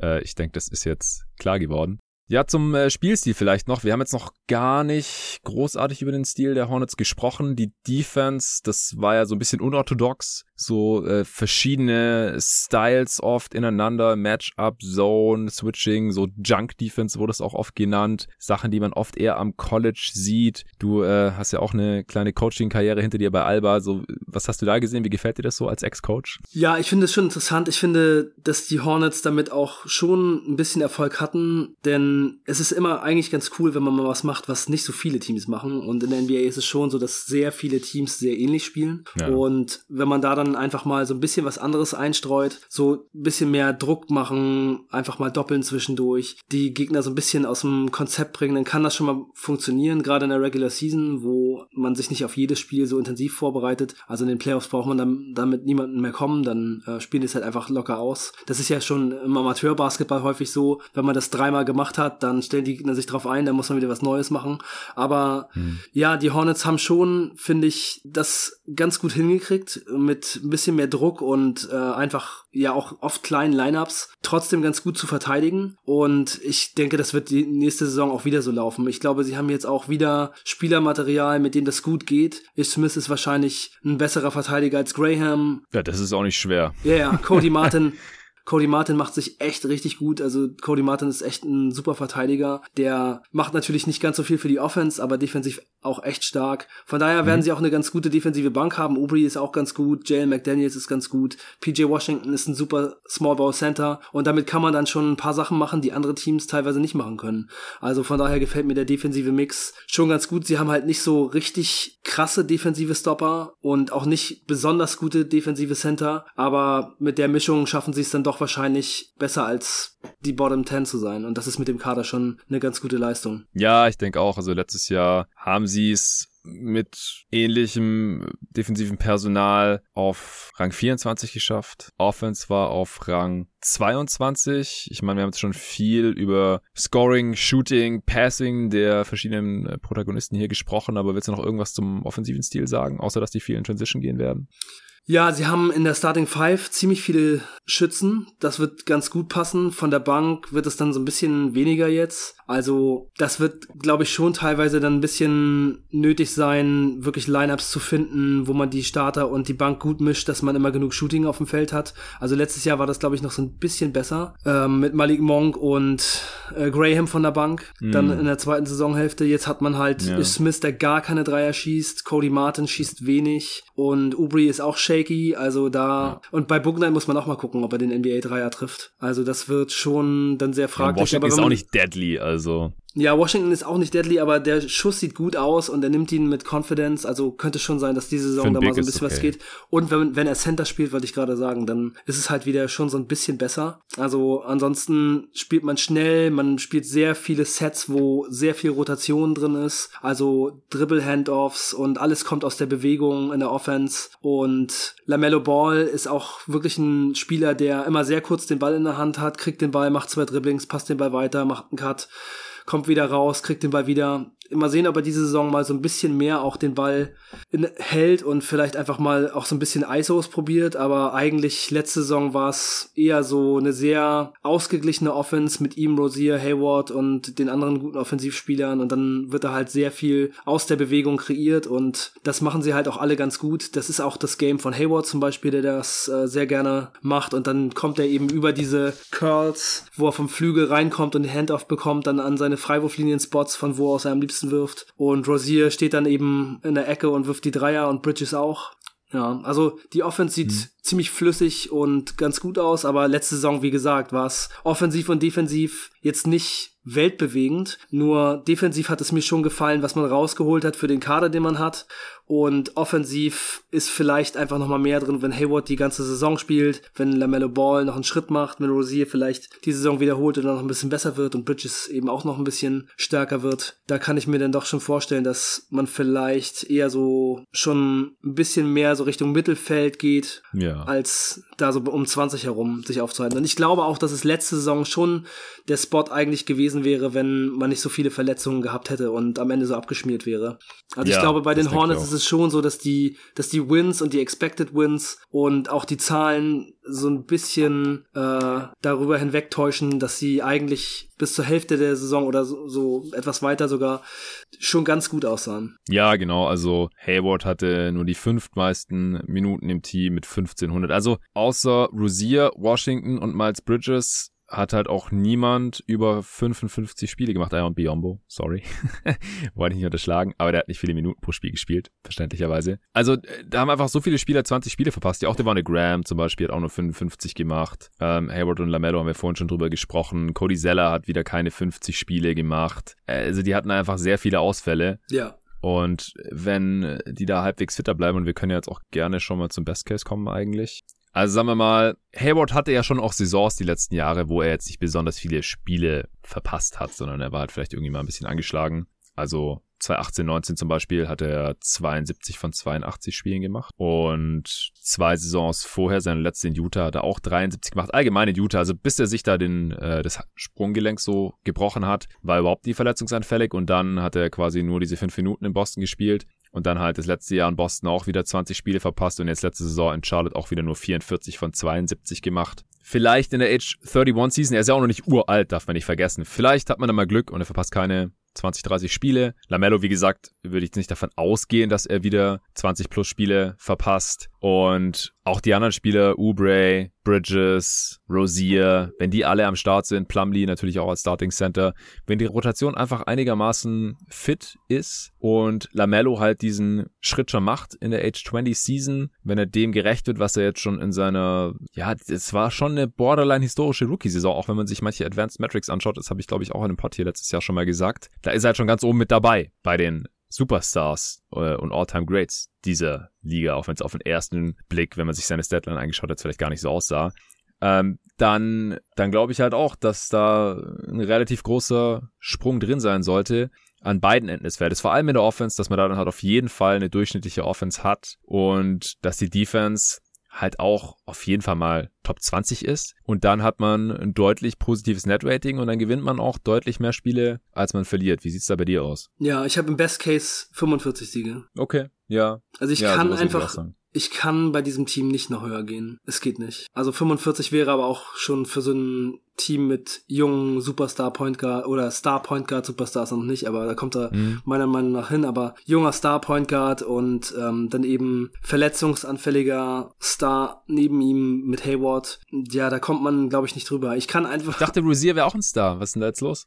Äh, ich denke, das ist jetzt klar geworden. Ja, zum äh, Spielstil vielleicht noch. Wir haben jetzt noch gar nicht großartig über den Stil der Hornets gesprochen. Die Defense, das war ja so ein bisschen unorthodox. So äh, verschiedene Styles oft ineinander. Matchup, Zone, Switching, so Junk Defense wurde es auch oft genannt. Sachen, die man oft eher am College sieht. Du äh, hast ja auch eine kleine Coaching-Karriere hinter dir bei Alba. So, was hast du da gesehen? Wie gefällt dir das so als Ex-Coach?
Ja, ich finde es schon interessant. Ich finde, dass die Hornets damit auch schon ein bisschen Erfolg hatten, denn es ist immer eigentlich ganz cool, wenn man mal was macht, was nicht so viele Teams machen. Und in der NBA ist es schon so, dass sehr viele Teams sehr ähnlich spielen. Ja. Und wenn man da dann einfach mal so ein bisschen was anderes einstreut, so ein bisschen mehr Druck machen, einfach mal doppeln zwischendurch, die Gegner so ein bisschen aus dem Konzept bringen, dann kann das schon mal funktionieren, gerade in der Regular Season, wo man sich nicht auf jedes Spiel so intensiv vorbereitet. Also in den Playoffs braucht man dann damit niemanden mehr kommen, dann äh, spielen die es halt einfach locker aus. Das ist ja schon im Amateurbasketball häufig so, wenn man das dreimal gemacht hat, dann stellen die Gegner sich drauf ein, dann muss man wieder was Neues machen. Aber mhm. ja, die Hornets haben schon, finde ich, das ganz gut hingekriegt mit ein bisschen mehr Druck und äh, einfach ja auch oft kleinen Lineups trotzdem ganz gut zu verteidigen. Und ich denke, das wird die nächste Saison auch wieder so laufen. Ich glaube, sie haben jetzt auch wieder Spielermaterial, mit dem das gut geht. Ich Smith ist wahrscheinlich ein besserer Verteidiger als Graham.
Ja, das ist auch nicht schwer.
Ja, ja, Cody Martin Cody Martin macht sich echt richtig gut. Also Cody Martin ist echt ein super Verteidiger. Der macht natürlich nicht ganz so viel für die Offense, aber defensiv auch echt stark. Von daher werden mhm. sie auch eine ganz gute defensive Bank haben. Ubri ist auch ganz gut. Jalen McDaniels ist ganz gut. PJ Washington ist ein super Small Ball Center. Und damit kann man dann schon ein paar Sachen machen, die andere Teams teilweise nicht machen können. Also von daher gefällt mir der defensive Mix schon ganz gut. Sie haben halt nicht so richtig krasse defensive Stopper und auch nicht besonders gute defensive Center. Aber mit der Mischung schaffen sie es dann doch wahrscheinlich besser als die Bottom 10 zu sein. Und das ist mit dem Kader schon eine ganz gute Leistung.
Ja, ich denke auch. Also letztes Jahr haben sie es mit ähnlichem defensiven Personal auf Rang 24 geschafft. Offense war auf Rang 22. Ich meine, wir haben jetzt schon viel über Scoring, Shooting, Passing der verschiedenen Protagonisten hier gesprochen, aber willst du noch irgendwas zum offensiven Stil sagen, außer dass die viel in Transition gehen werden?
Ja, sie haben in der Starting Five ziemlich viele Schützen. Das wird ganz gut passen. Von der Bank wird es dann so ein bisschen weniger jetzt. Also das wird, glaube ich, schon teilweise dann ein bisschen nötig sein, wirklich Lineups zu finden, wo man die Starter und die Bank gut mischt, dass man immer genug Shooting auf dem Feld hat. Also letztes Jahr war das, glaube ich, noch so ein bisschen besser ähm, mit Malik Monk und äh, Graham von der Bank. Mm. Dann in der zweiten Saisonhälfte. Jetzt hat man halt ja. Smith, der gar keine Dreier schießt. Cody Martin schießt wenig und Ubri ist auch shaky. Also da ja. und bei Bugner muss man auch mal gucken, ob er den NBA Dreier trifft. Also das wird schon dann sehr fraglich. Ja,
Washington ist auch nicht deadly, also.
Ja, Washington ist auch nicht deadly, aber der Schuss sieht gut aus und er nimmt ihn mit Confidence. Also könnte schon sein, dass diese Saison da mal so ein bisschen okay. was geht. Und wenn, wenn er Center spielt, wollte ich gerade sagen, dann ist es halt wieder schon so ein bisschen besser. Also ansonsten spielt man schnell, man spielt sehr viele Sets, wo sehr viel Rotation drin ist. Also Dribble-Handoffs und alles kommt aus der Bewegung in der Offense. Und LaMelo Ball ist auch wirklich ein Spieler, der immer sehr kurz den Ball in der Hand hat, kriegt den Ball, macht zwei Dribblings, passt den Ball weiter, macht einen Cut kommt wieder raus, kriegt den Ball wieder mal sehen, ob er diese Saison mal so ein bisschen mehr auch den Ball in, hält und vielleicht einfach mal auch so ein bisschen ISOs probiert. Aber eigentlich letzte Saison war es eher so eine sehr ausgeglichene Offense mit ihm, Rosier, Hayward und den anderen guten Offensivspielern. Und dann wird da halt sehr viel aus der Bewegung kreiert und das machen sie halt auch alle ganz gut. Das ist auch das Game von Hayward zum Beispiel, der das äh, sehr gerne macht. Und dann kommt er eben über diese Curls, wo er vom Flügel reinkommt und den Handoff bekommt, dann an seine Freiwurflinien-Spots, von wo aus er am liebsten Liebsten wirft. Und Rosier steht dann eben in der Ecke und wirft die Dreier und Bridges auch. Ja, also die Offense sieht mhm. ziemlich flüssig und ganz gut aus, aber letzte Saison, wie gesagt, war es offensiv und defensiv jetzt nicht weltbewegend. Nur defensiv hat es mir schon gefallen, was man rausgeholt hat für den Kader, den man hat. Und offensiv ist vielleicht einfach noch mal mehr drin, wenn Hayward die ganze Saison spielt, wenn LaMelo Ball noch einen Schritt macht, wenn Rosier vielleicht die Saison wiederholt und dann noch ein bisschen besser wird und Bridges eben auch noch ein bisschen stärker wird. Da kann ich mir dann doch schon vorstellen, dass man vielleicht eher so schon ein bisschen mehr so Richtung Mittelfeld geht, ja. als da so um 20 herum sich aufzuhalten. Und ich glaube auch, dass es letzte Saison schon der Spot eigentlich gewesen wäre, wenn man nicht so viele Verletzungen gehabt hätte und am Ende so abgeschmiert wäre. Also ja, ich glaube, bei den Hornets ist es schon so, dass die, dass die Wins und die Expected Wins und auch die Zahlen so ein bisschen äh, darüber hinwegtäuschen, dass sie eigentlich bis zur Hälfte der Saison oder so, so etwas weiter sogar schon ganz gut aussahen.
Ja, genau. Also Hayward hatte nur die fünftmeisten Minuten im Team mit 1500. Also außer Rosier, Washington und Miles Bridges hat halt auch niemand über 55 Spiele gemacht. Ah und Biombo, sorry. Wollte ich nicht unterschlagen, aber der hat nicht viele Minuten pro Spiel gespielt, verständlicherweise. Also, äh, da haben einfach so viele Spieler 20 Spiele verpasst. Ja, auch Devonne Graham zum Beispiel hat auch nur 55 gemacht. Ähm, Hayward und Lamello haben wir vorhin schon drüber gesprochen. Cody Zeller hat wieder keine 50 Spiele gemacht. Äh, also, die hatten einfach sehr viele Ausfälle.
Ja.
Und wenn die da halbwegs fitter bleiben, und wir können ja jetzt auch gerne schon mal zum Best Case kommen eigentlich, also sagen wir mal, Hayward hatte ja schon auch Saisons die letzten Jahre, wo er jetzt nicht besonders viele Spiele verpasst hat, sondern er war halt vielleicht irgendwie mal ein bisschen angeschlagen. Also 2018, 19 zum Beispiel hat er 72 von 82 Spielen gemacht. Und zwei Saisons vorher, seine letzte in Utah, hat er auch 73 gemacht. Allgemein in Utah, also bis er sich da den, äh, das Sprunggelenk so gebrochen hat, war überhaupt nie verletzungsanfällig. Und dann hat er quasi nur diese fünf Minuten in Boston gespielt. Und dann halt das letzte Jahr in Boston auch wieder 20 Spiele verpasst und jetzt letzte Saison in Charlotte auch wieder nur 44 von 72 gemacht. Vielleicht in der Age 31 Season, er ist ja auch noch nicht uralt, darf man nicht vergessen. Vielleicht hat man da mal Glück und er verpasst keine 20, 30 Spiele. Lamello, wie gesagt, würde ich nicht davon ausgehen, dass er wieder 20 plus Spiele verpasst. Und auch die anderen Spieler, Oubre, Bridges, Rosier, wenn die alle am Start sind, Plumlee natürlich auch als Starting Center, wenn die Rotation einfach einigermaßen fit ist und Lamello halt diesen Schritt schon macht in der Age 20 Season, wenn er dem gerecht wird, was er jetzt schon in seiner, ja, es war schon eine borderline historische Rookie-Saison, auch wenn man sich manche Advanced Metrics anschaut, das habe ich glaube ich auch in einem Pod hier letztes Jahr schon mal gesagt, da ist er halt schon ganz oben mit dabei bei den Superstars äh, und All-Time Greats dieser Liga, auch wenn es auf den ersten Blick, wenn man sich seine Statline angeschaut hat, vielleicht gar nicht so aussah. Ähm, dann, dann glaube ich halt auch, dass da ein relativ großer Sprung drin sein sollte an beiden Enden des Feldes. Vor allem in der Offense, dass man da dann halt auf jeden Fall eine durchschnittliche Offense hat und dass die Defense halt auch auf jeden Fall mal Top 20 ist. Und dann hat man ein deutlich positives Netrating und dann gewinnt man auch deutlich mehr Spiele, als man verliert. Wie sieht's da bei dir aus?
Ja, ich habe im Best Case 45 Siege.
Okay, ja.
Also ich
ja,
kann einfach, ich kann bei diesem Team nicht noch höher gehen. Es geht nicht. Also 45 wäre aber auch schon für so ein Team mit jungen Superstar Point Guard oder Star Point Guard Superstars noch nicht, aber da kommt er mhm. meiner Meinung nach hin. Aber junger Star Point Guard und ähm, dann eben verletzungsanfälliger Star neben ihm mit Hayward. Ja, da kommt man, glaube ich, nicht drüber. Ich kann einfach. Ich
dachte, Rosier wäre auch ein Star. Was ist denn da jetzt los?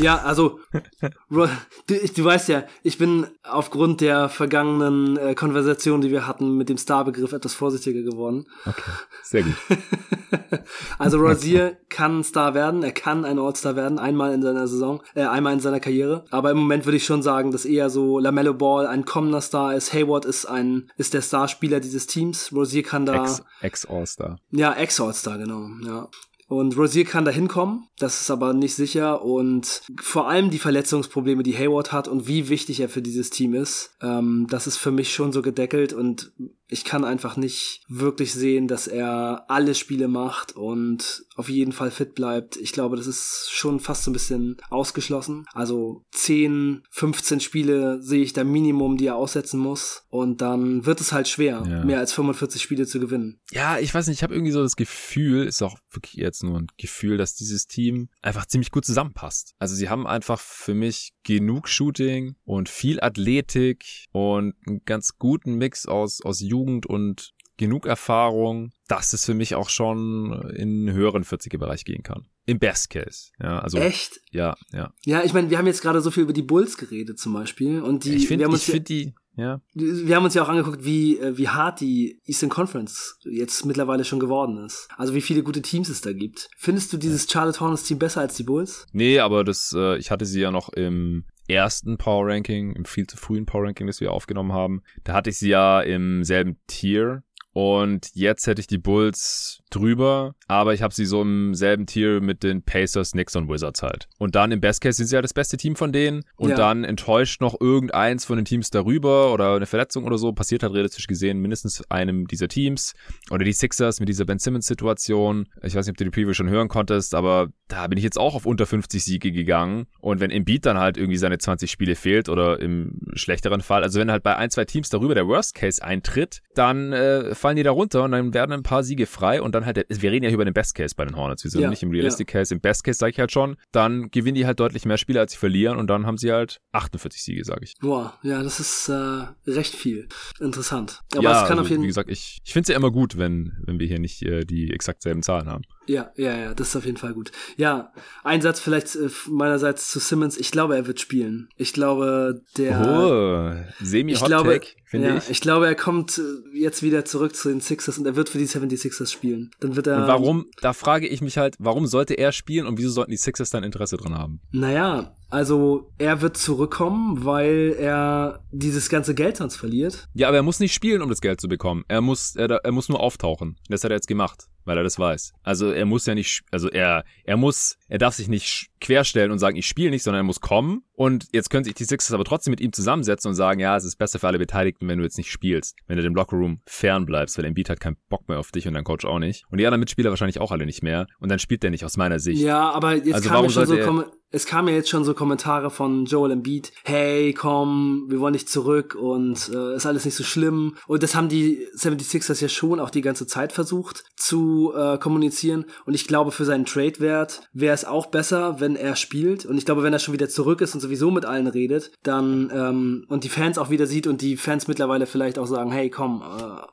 Ja, also du, du weißt ja, ich bin aufgrund der vergangenen äh, Konversation, die wir hatten, mit dem Star-Begriff etwas vorsichtiger geworden.
Okay, sehr gut.
also Rosier kann ein Star werden, er kann ein All-Star werden, einmal in seiner Saison, äh, einmal in seiner Karriere. Aber im Moment würde ich schon sagen, dass eher so Lamello Ball ein kommender Star ist. Hayward ist ein ist der Starspieler dieses Teams. Rosier kann da
Ex-All-Star.
Ex ja, Ex-All-Star, genau. Ja. Und Rosier kann da hinkommen, das ist aber nicht sicher. Und vor allem die Verletzungsprobleme, die Hayward hat und wie wichtig er für dieses Team ist, ähm, das ist für mich schon so gedeckelt. Und ich kann einfach nicht wirklich sehen, dass er alle Spiele macht und auf jeden Fall fit bleibt. Ich glaube, das ist schon fast so ein bisschen ausgeschlossen. Also 10, 15 Spiele sehe ich da Minimum, die er aussetzen muss. Und dann wird es halt schwer, ja. mehr als 45 Spiele zu gewinnen.
Ja, ich weiß nicht, ich habe irgendwie so das Gefühl, ist auch wirklich jetzt nur ein Gefühl, dass dieses Team einfach ziemlich gut zusammenpasst. Also sie haben einfach für mich genug Shooting und viel Athletik und einen ganz guten Mix aus, aus Jugend und genug Erfahrung, dass es für mich auch schon in einen höheren 40er-Bereich gehen kann. Im Best Case. Ja, also.
Echt?
Ja, ja.
Ja, ich meine, wir haben jetzt gerade so viel über die Bulls geredet zum Beispiel. Und die,
ich finde, ich finde die, ja.
Wir haben uns ja auch angeguckt, wie, äh, wie hart die Eastern Conference jetzt mittlerweile schon geworden ist. Also wie viele gute Teams es da gibt. Findest du dieses Charlotte Hornets Team besser als die Bulls?
Nee, aber das, äh, ich hatte sie ja noch im ersten Power Ranking, im viel zu frühen Power Ranking, das wir aufgenommen haben. Da hatte ich sie ja im selben Tier und jetzt hätte ich die Bulls drüber, aber ich habe sie so im selben Tier mit den Pacers, Knicks und Wizards halt. Und dann im Best Case sind sie ja das beste Team von denen und ja. dann enttäuscht noch irgendeins von den Teams darüber oder eine Verletzung oder so, passiert halt realistisch gesehen mindestens einem dieser Teams oder die Sixers mit dieser Ben Simmons Situation. Ich weiß nicht, ob du die Preview schon hören konntest, aber da bin ich jetzt auch auf unter 50 Siege gegangen und wenn Embiid dann halt irgendwie seine 20 Spiele fehlt oder im schlechteren Fall, also wenn halt bei ein, zwei Teams darüber der Worst Case eintritt, dann äh, fallen die da runter und dann werden ein paar Siege frei und dann halt, der, wir reden ja hier über den Best Case bei den Hornets, wir sind ja, nicht im Realistic ja. Case, im Best Case sage ich halt schon, dann gewinnen die halt deutlich mehr Spiele, als sie verlieren und dann haben sie halt 48 Siege, sage ich.
Boah, ja, das ist äh, recht viel. Interessant. Aber
ja, es kann also, auf jeden wie gesagt, ich, ich finde es ja immer gut, wenn, wenn wir hier nicht äh, die exakt selben Zahlen haben.
Ja, ja, ja, das ist auf jeden Fall gut. Ja, ein Satz vielleicht äh, meinerseits zu Simmons. Ich glaube, er wird spielen. Ich glaube, der.
Oh, semi-hot take, finde ja, ich.
Ich glaube, er kommt äh, jetzt wieder zurück zu den Sixers und er wird für die 76ers spielen. Dann wird er.
Und warum, da frage ich mich halt, warum sollte er spielen und wieso sollten die Sixers dann Interesse dran haben?
Naja, also er wird zurückkommen, weil er dieses ganze Geld sonst verliert.
Ja, aber er muss nicht spielen, um das Geld zu bekommen. Er muss, er, er muss nur auftauchen. Das hat er jetzt gemacht weil er das weiß. Also er muss ja nicht, also er, er muss, er darf sich nicht querstellen und sagen, ich spiele nicht, sondern er muss kommen. Und jetzt können sich die Sixers aber trotzdem mit ihm zusammensetzen und sagen, ja, es ist besser für alle Beteiligten, wenn du jetzt nicht spielst, wenn du dem Lockerroom fern bleibst, weil Embiid hat keinen Bock mehr auf dich und dein Coach auch nicht. Und die anderen Mitspieler wahrscheinlich auch alle nicht mehr. Und dann spielt der nicht aus meiner Sicht.
Ja, aber jetzt also kam ja schon so, er, es kamen ja jetzt schon so Kommentare von Joel Embiid, hey, komm, wir wollen nicht zurück und äh, ist alles nicht so schlimm. Und das haben die 76ers ja schon auch die ganze Zeit versucht zu äh, kommunizieren. Und ich glaube, für seinen Trade-Wert wäre es auch besser, wenn er spielt. Und ich glaube, wenn er schon wieder zurück ist und sowieso mit allen redet, dann ähm, und die Fans auch wieder sieht und die Fans mittlerweile vielleicht auch sagen, hey, komm, äh,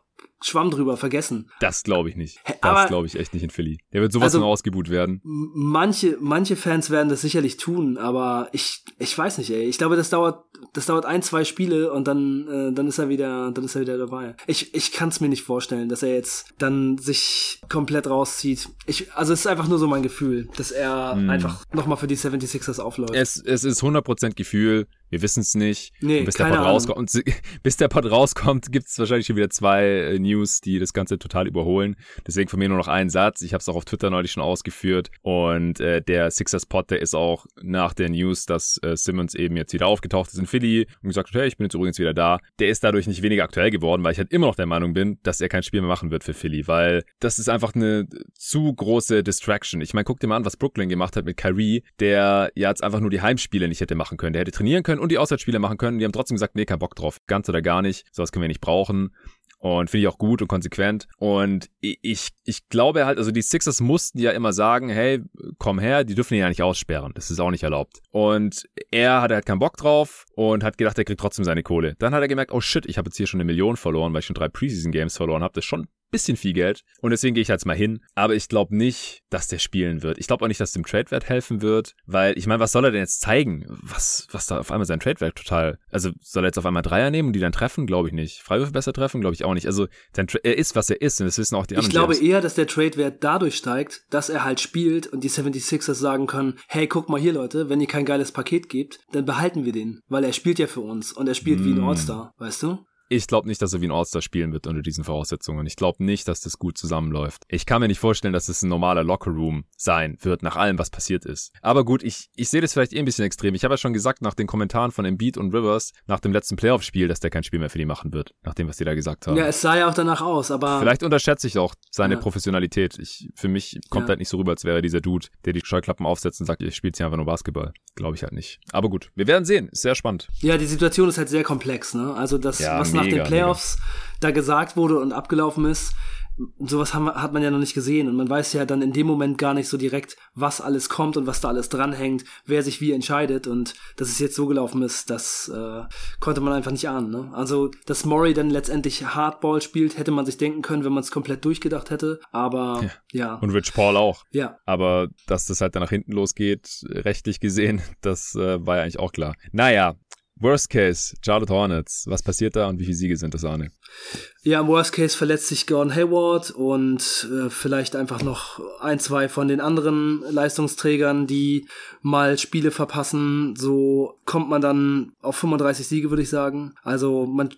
Schwamm drüber, vergessen.
Das glaube ich nicht. Das glaube ich echt nicht in Philly. Der wird sowas also, von ausgebuht werden.
Manche, manche Fans werden das sicherlich tun, aber ich, ich weiß nicht, ey. Ich glaube, das dauert, das dauert ein, zwei Spiele und dann, äh, dann ist er wieder, dann ist er wieder dabei. Ich, ich kann es mir nicht vorstellen, dass er jetzt dann sich komplett rauszieht. Ich, also es ist einfach nur so mein Gefühl, dass er hm. einfach nochmal für die 76ers aufläuft.
Es, es ist 100% Gefühl. Wir wissen es nicht. Nee, bis der Pod rauskommt, und bis der Pod rauskommt, gibt es wahrscheinlich schon wieder zwei äh, News, die das Ganze total überholen. Deswegen von mir nur noch einen Satz. Ich habe es auch auf Twitter neulich schon ausgeführt. Und äh, der Sixers Pod, der ist auch nach der News, dass äh, Simmons eben jetzt wieder aufgetaucht ist in Philly und gesagt hat, hey, ich bin jetzt übrigens wieder da. Der ist dadurch nicht weniger aktuell geworden, weil ich halt immer noch der Meinung bin, dass er kein Spiel mehr machen wird für Philly, weil das ist einfach eine zu große Distraction. Ich meine, guck dir mal an, was Brooklyn gemacht hat mit Kyrie, der ja jetzt einfach nur die Heimspiele nicht hätte machen können. Der hätte trainieren können und die Auswärtsspiele machen können. Die haben trotzdem gesagt, nee, kein Bock drauf. Ganz oder gar nicht. Sowas können wir nicht brauchen. Und finde ich auch gut und konsequent. Und ich, ich glaube halt, also die Sixers mussten ja immer sagen, hey, komm her, die dürfen ihn ja nicht aussperren. Das ist auch nicht erlaubt. Und er hatte halt keinen Bock drauf und hat gedacht, er kriegt trotzdem seine Kohle. Dann hat er gemerkt, oh shit, ich habe jetzt hier schon eine Million verloren, weil ich schon drei Preseason Games verloren habe. Das ist schon bisschen viel Geld. Und deswegen gehe ich jetzt mal hin. Aber ich glaube nicht, dass der spielen wird. Ich glaube auch nicht, dass dem Tradewert helfen wird, weil ich meine, was soll er denn jetzt zeigen? Was, was da auf einmal sein Tradewert total. Also soll er jetzt auf einmal Dreier nehmen und die dann treffen? Glaube ich nicht. Freiwürfe besser treffen? Glaube ich auch nicht. Also sein er ist, was er ist und das wissen auch die anderen.
Ich glaube eher, dass der Tradewert dadurch steigt, dass er halt spielt und die 76ers sagen können, hey, guck mal hier, Leute, wenn ihr kein geiles Paket gebt, dann behalten wir den. Weil er spielt ja für uns und er spielt mm. wie ein hm. All-Star, weißt du?
Ich glaube nicht, dass er wie ein All-Star spielen wird unter diesen Voraussetzungen. Ich glaube nicht, dass das gut zusammenläuft. Ich kann mir nicht vorstellen, dass es ein normaler Lockerroom sein wird, nach allem, was passiert ist. Aber gut, ich, ich sehe das vielleicht eh ein bisschen extrem. Ich habe ja schon gesagt, nach den Kommentaren von Embiid und Rivers, nach dem letzten Playoff-Spiel, dass der kein Spiel mehr für die machen wird, nach dem, was die da gesagt haben.
Ja, es sah ja auch danach aus, aber.
Vielleicht unterschätze ich auch seine ja. Professionalität. Ich, für mich kommt ja. halt nicht so rüber, als wäre dieser Dude, der die Scheuklappen aufsetzt und sagt, ich spiele hier einfach nur Basketball. Glaube ich halt nicht. Aber gut, wir werden sehen. Ist sehr spannend.
Ja, die Situation ist halt sehr komplex, ne? Also das, ja, was mega, nach den Playoffs da gesagt wurde und abgelaufen ist, sowas haben, hat man ja noch nicht gesehen und man weiß ja dann in dem Moment gar nicht so direkt, was alles kommt und was da alles dranhängt, wer sich wie entscheidet und dass es jetzt so gelaufen ist, das äh, konnte man einfach nicht ahnen. Ne? Also, dass Murray dann letztendlich Hardball spielt, hätte man sich denken können, wenn man es komplett durchgedacht hätte, aber ja. ja.
Und Rich Paul auch.
Ja.
Aber dass das halt dann nach hinten losgeht, rechtlich gesehen, das äh, war ja eigentlich auch klar. Naja, Worst Case, Charlotte Hornets. Was passiert da und wie viele Siege sind das, Arne?
Ja, im Worst Case verletzt sich Gordon Hayward und äh, vielleicht einfach noch ein, zwei von den anderen Leistungsträgern, die mal Spiele verpassen. So kommt man dann auf 35 Siege, würde ich sagen. Also man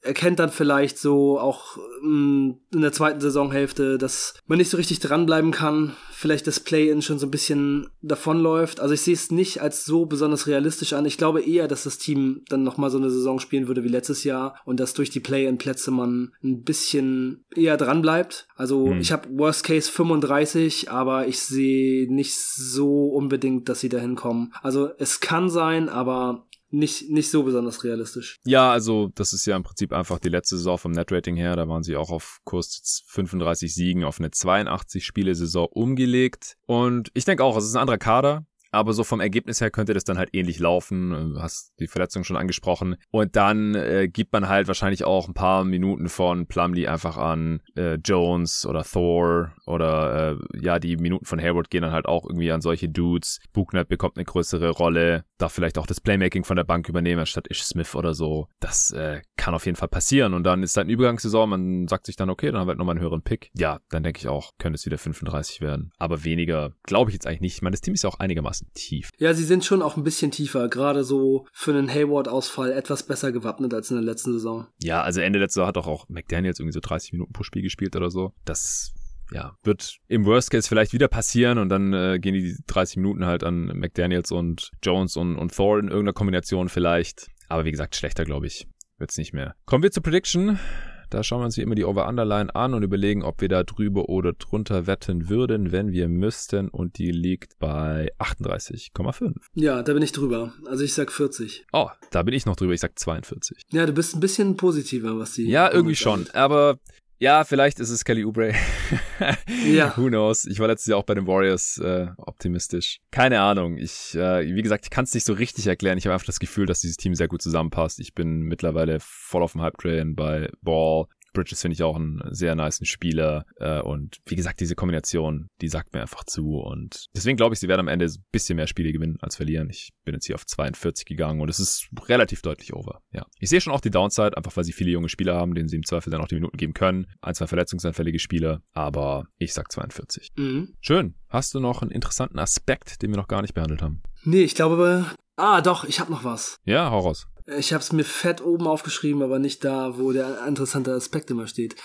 erkennt dann vielleicht so auch mm, in der zweiten Saisonhälfte, dass man nicht so richtig dranbleiben kann, vielleicht das Play-in schon so ein bisschen davonläuft. Also ich sehe es nicht als so besonders realistisch an. Ich glaube eher, dass das Team dann nochmal so eine Saison spielen würde wie letztes Jahr und dass durch die Play-in-Plätze man ein bisschen eher dranbleibt. Also hm. ich habe Worst Case 35, aber ich sehe nicht so unbedingt, dass sie dahin kommen. Also es kann sein, aber nicht, nicht so besonders realistisch.
Ja, also das ist ja im Prinzip einfach die letzte Saison vom Netrating her. Da waren sie auch auf Kurs 35 Siegen auf eine 82 Spiele-Saison umgelegt. Und ich denke auch, es ist ein anderer Kader. Aber so vom Ergebnis her könnte das dann halt ähnlich laufen. Du hast die Verletzung schon angesprochen. Und dann äh, gibt man halt wahrscheinlich auch ein paar Minuten von Plumlee einfach an äh, Jones oder Thor oder äh, ja, die Minuten von Hayward gehen dann halt auch irgendwie an solche Dudes. Buchner bekommt eine größere Rolle, darf vielleicht auch das Playmaking von der Bank übernehmen anstatt Ish Smith oder so. Das äh, kann auf jeden Fall passieren. Und dann ist halt eine Übergangssaison, man sagt sich dann, okay, dann haben wir halt nochmal einen höheren Pick. Ja, dann denke ich auch, könnte es wieder 35 werden. Aber weniger glaube ich jetzt eigentlich nicht. Ich meine, das Team ist ja auch einigermaßen einigermaßen tief.
Ja, sie sind schon auch ein bisschen tiefer, gerade so für einen Hayward-Ausfall etwas besser gewappnet als in der letzten Saison.
Ja, also Ende letzter Saison hat doch auch McDaniels irgendwie so 30 Minuten pro Spiel gespielt oder so. Das ja, wird im Worst Case vielleicht wieder passieren und dann äh, gehen die 30 Minuten halt an McDaniels und Jones und, und Thor in irgendeiner Kombination vielleicht. Aber wie gesagt, schlechter, glaube ich, wird's nicht mehr. Kommen wir zur Prediction. Da schauen wir uns wie immer die Over-Underline an und überlegen, ob wir da drüber oder drunter wetten würden, wenn wir müssten. Und die liegt bei 38,5.
Ja, da bin ich drüber. Also ich sag 40.
Oh, da bin ich noch drüber. Ich sag 42.
Ja, du bist ein bisschen positiver, was die.
Ja, irgendwie schon. Aber ja, vielleicht ist es Kelly Oubre.
ja.
Who knows? Ich war letztes Jahr auch bei den Warriors äh, optimistisch. Keine Ahnung. Ich, äh, wie gesagt, ich kann es nicht so richtig erklären. Ich habe einfach das Gefühl, dass dieses Team sehr gut zusammenpasst. Ich bin mittlerweile voll auf dem Hype-Train bei Ball. Bridges finde ich auch einen sehr niceen Spieler. Äh, und wie gesagt, diese Kombination, die sagt mir einfach zu. Und deswegen glaube ich, sie werden am Ende ein bisschen mehr Spiele gewinnen als verlieren. Ich bin jetzt hier auf 42 gegangen und es ist relativ deutlich over. Ja. Ich sehe schon auch die Downside, einfach weil sie viele junge Spieler haben, denen sie im Zweifel dann auch die Minuten geben können. Ein, zwei verletzungsanfällige Spieler, aber ich sag 42. Mhm. Schön. Hast du noch einen interessanten Aspekt, den wir noch gar nicht behandelt haben?
Nee, ich glaube, ah, doch, ich habe noch was.
Ja, hau raus.
Ich habe es mir fett oben aufgeschrieben, aber nicht da, wo der interessante Aspekt immer steht.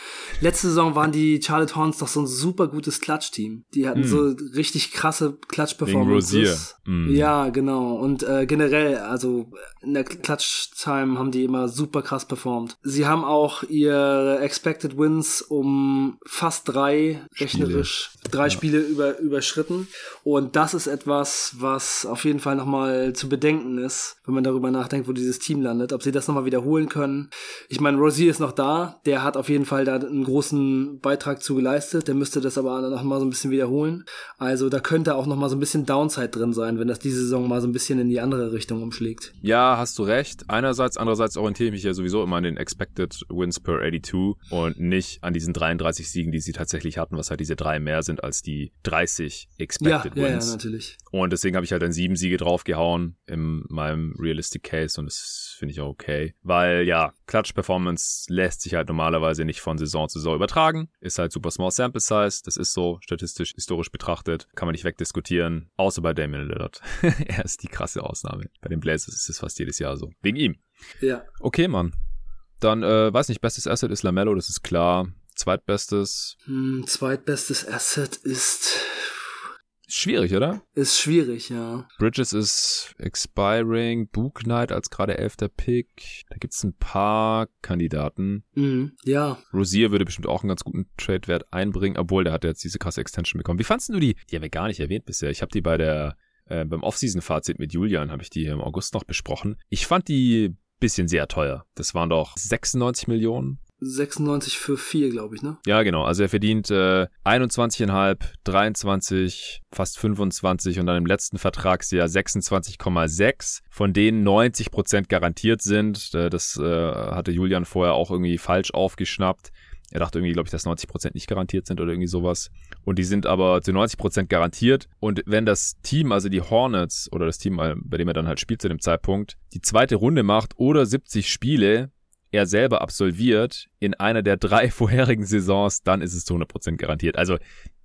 Letzte Saison waren die Charlotte Horns doch so ein super gutes Klatschteam. Die hatten mm. so richtig krasse Klatschperformances. Mm. Ja, genau. Und äh, generell, also in der Klatsch-Time haben die immer super krass performt. Sie haben auch ihre Expected Wins um fast drei, Spiele. rechnerisch, drei ja. Spiele über, überschritten. Und das ist etwas, was auf jeden Fall nochmal zu bedenken ist, wenn man darüber nachdenkt, wo dieses Team landet, ob sie das nochmal wiederholen können. Ich meine, Rosie ist noch da, der hat auf jeden Fall da einen großen Beitrag zu geleistet, der müsste das aber nochmal so ein bisschen wiederholen. Also da könnte auch nochmal so ein bisschen Downside drin sein, wenn das diese Saison mal so ein bisschen in die andere Richtung umschlägt.
Ja, hast du recht. Einerseits, andererseits orientiere ich mich ja sowieso immer an den Expected Wins per 82 und nicht an diesen 33 Siegen, die sie tatsächlich hatten, was halt diese drei mehr sind als die 30 Expected
ja,
Wins.
Ja, ja, natürlich.
Und deswegen habe ich halt dann sieben Siege draufgehauen in meinem Realistic Case und das finde ich auch okay. Weil ja, Clutch-Performance lässt sich halt normalerweise nicht von Saison zu Saison übertragen. Ist halt super small sample size. Das ist so statistisch, historisch betrachtet. Kann man nicht wegdiskutieren. Außer bei Damian Lillard. er ist die krasse Ausnahme. Bei den Blazers ist es fast jedes Jahr so. Wegen ihm.
Ja.
Okay, Mann. Dann, äh, weiß nicht, bestes Asset ist Lamello, das ist klar. Zweitbestes.
Hm, zweitbestes Asset ist
Schwierig, oder?
Ist schwierig, ja.
Bridges ist expiring, Book Knight als gerade elfter Pick. Da gibt's ein paar Kandidaten.
Mhm, ja.
Rosier würde bestimmt auch einen ganz guten Trade-Wert einbringen, obwohl der hat jetzt diese krasse Extension bekommen. Wie fandst du die? Die haben wir gar nicht erwähnt bisher. Ich habe die bei der äh, beim Offseason-Fazit mit Julian habe ich die im August noch besprochen. Ich fand die bisschen sehr teuer. Das waren doch 96 Millionen
96 für 4, glaube ich, ne?
Ja, genau. Also er verdient äh, 21,5, 23, fast 25 und dann im letzten Vertragsjahr 26,6, von denen 90 Prozent garantiert sind. Äh, das äh, hatte Julian vorher auch irgendwie falsch aufgeschnappt. Er dachte irgendwie, glaube ich, dass 90 Prozent nicht garantiert sind oder irgendwie sowas. Und die sind aber zu 90 Prozent garantiert. Und wenn das Team, also die Hornets oder das Team, bei dem er dann halt spielt zu dem Zeitpunkt, die zweite Runde macht oder 70 Spiele, er selber absolviert in einer der drei vorherigen Saisons, dann ist es zu 100% garantiert. Also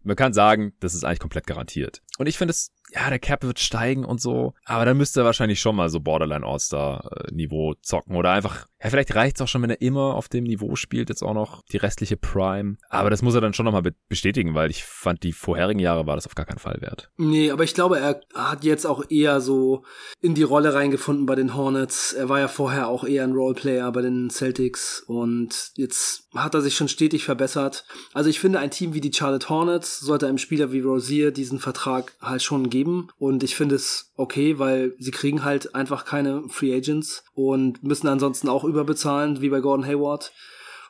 man kann sagen, das ist eigentlich komplett garantiert. Und ich finde es ja, der Cap wird steigen und so. Aber dann müsste er wahrscheinlich schon mal so Borderline All-Star-Niveau zocken. Oder einfach, ja, vielleicht reicht's auch schon, wenn er immer auf dem Niveau spielt, jetzt auch noch die restliche Prime. Aber das muss er dann schon nochmal bestätigen, weil ich fand, die vorherigen Jahre war das auf gar keinen Fall wert.
Nee, aber ich glaube, er hat jetzt auch eher so in die Rolle reingefunden bei den Hornets. Er war ja vorher auch eher ein Roleplayer bei den Celtics und jetzt hat er sich schon stetig verbessert. Also ich finde, ein Team wie die Charlotte Hornets sollte einem Spieler wie Rosier diesen Vertrag halt schon geben. Und ich finde es okay, weil sie kriegen halt einfach keine Free Agents und müssen ansonsten auch überbezahlen, wie bei Gordon Hayward.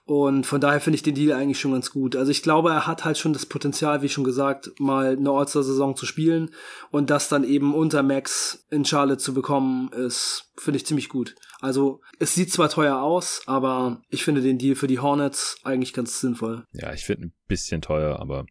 Und von daher finde ich den Deal eigentlich schon ganz gut. Also ich glaube, er hat halt schon das Potenzial, wie schon gesagt, mal eine All-Star-Saison zu spielen und das dann eben unter Max in Charlotte zu bekommen, ist, finde ich ziemlich gut. Also es sieht zwar teuer aus, aber ich finde den Deal für die Hornets eigentlich ganz sinnvoll.
Ja, ich finde ein bisschen teuer, aber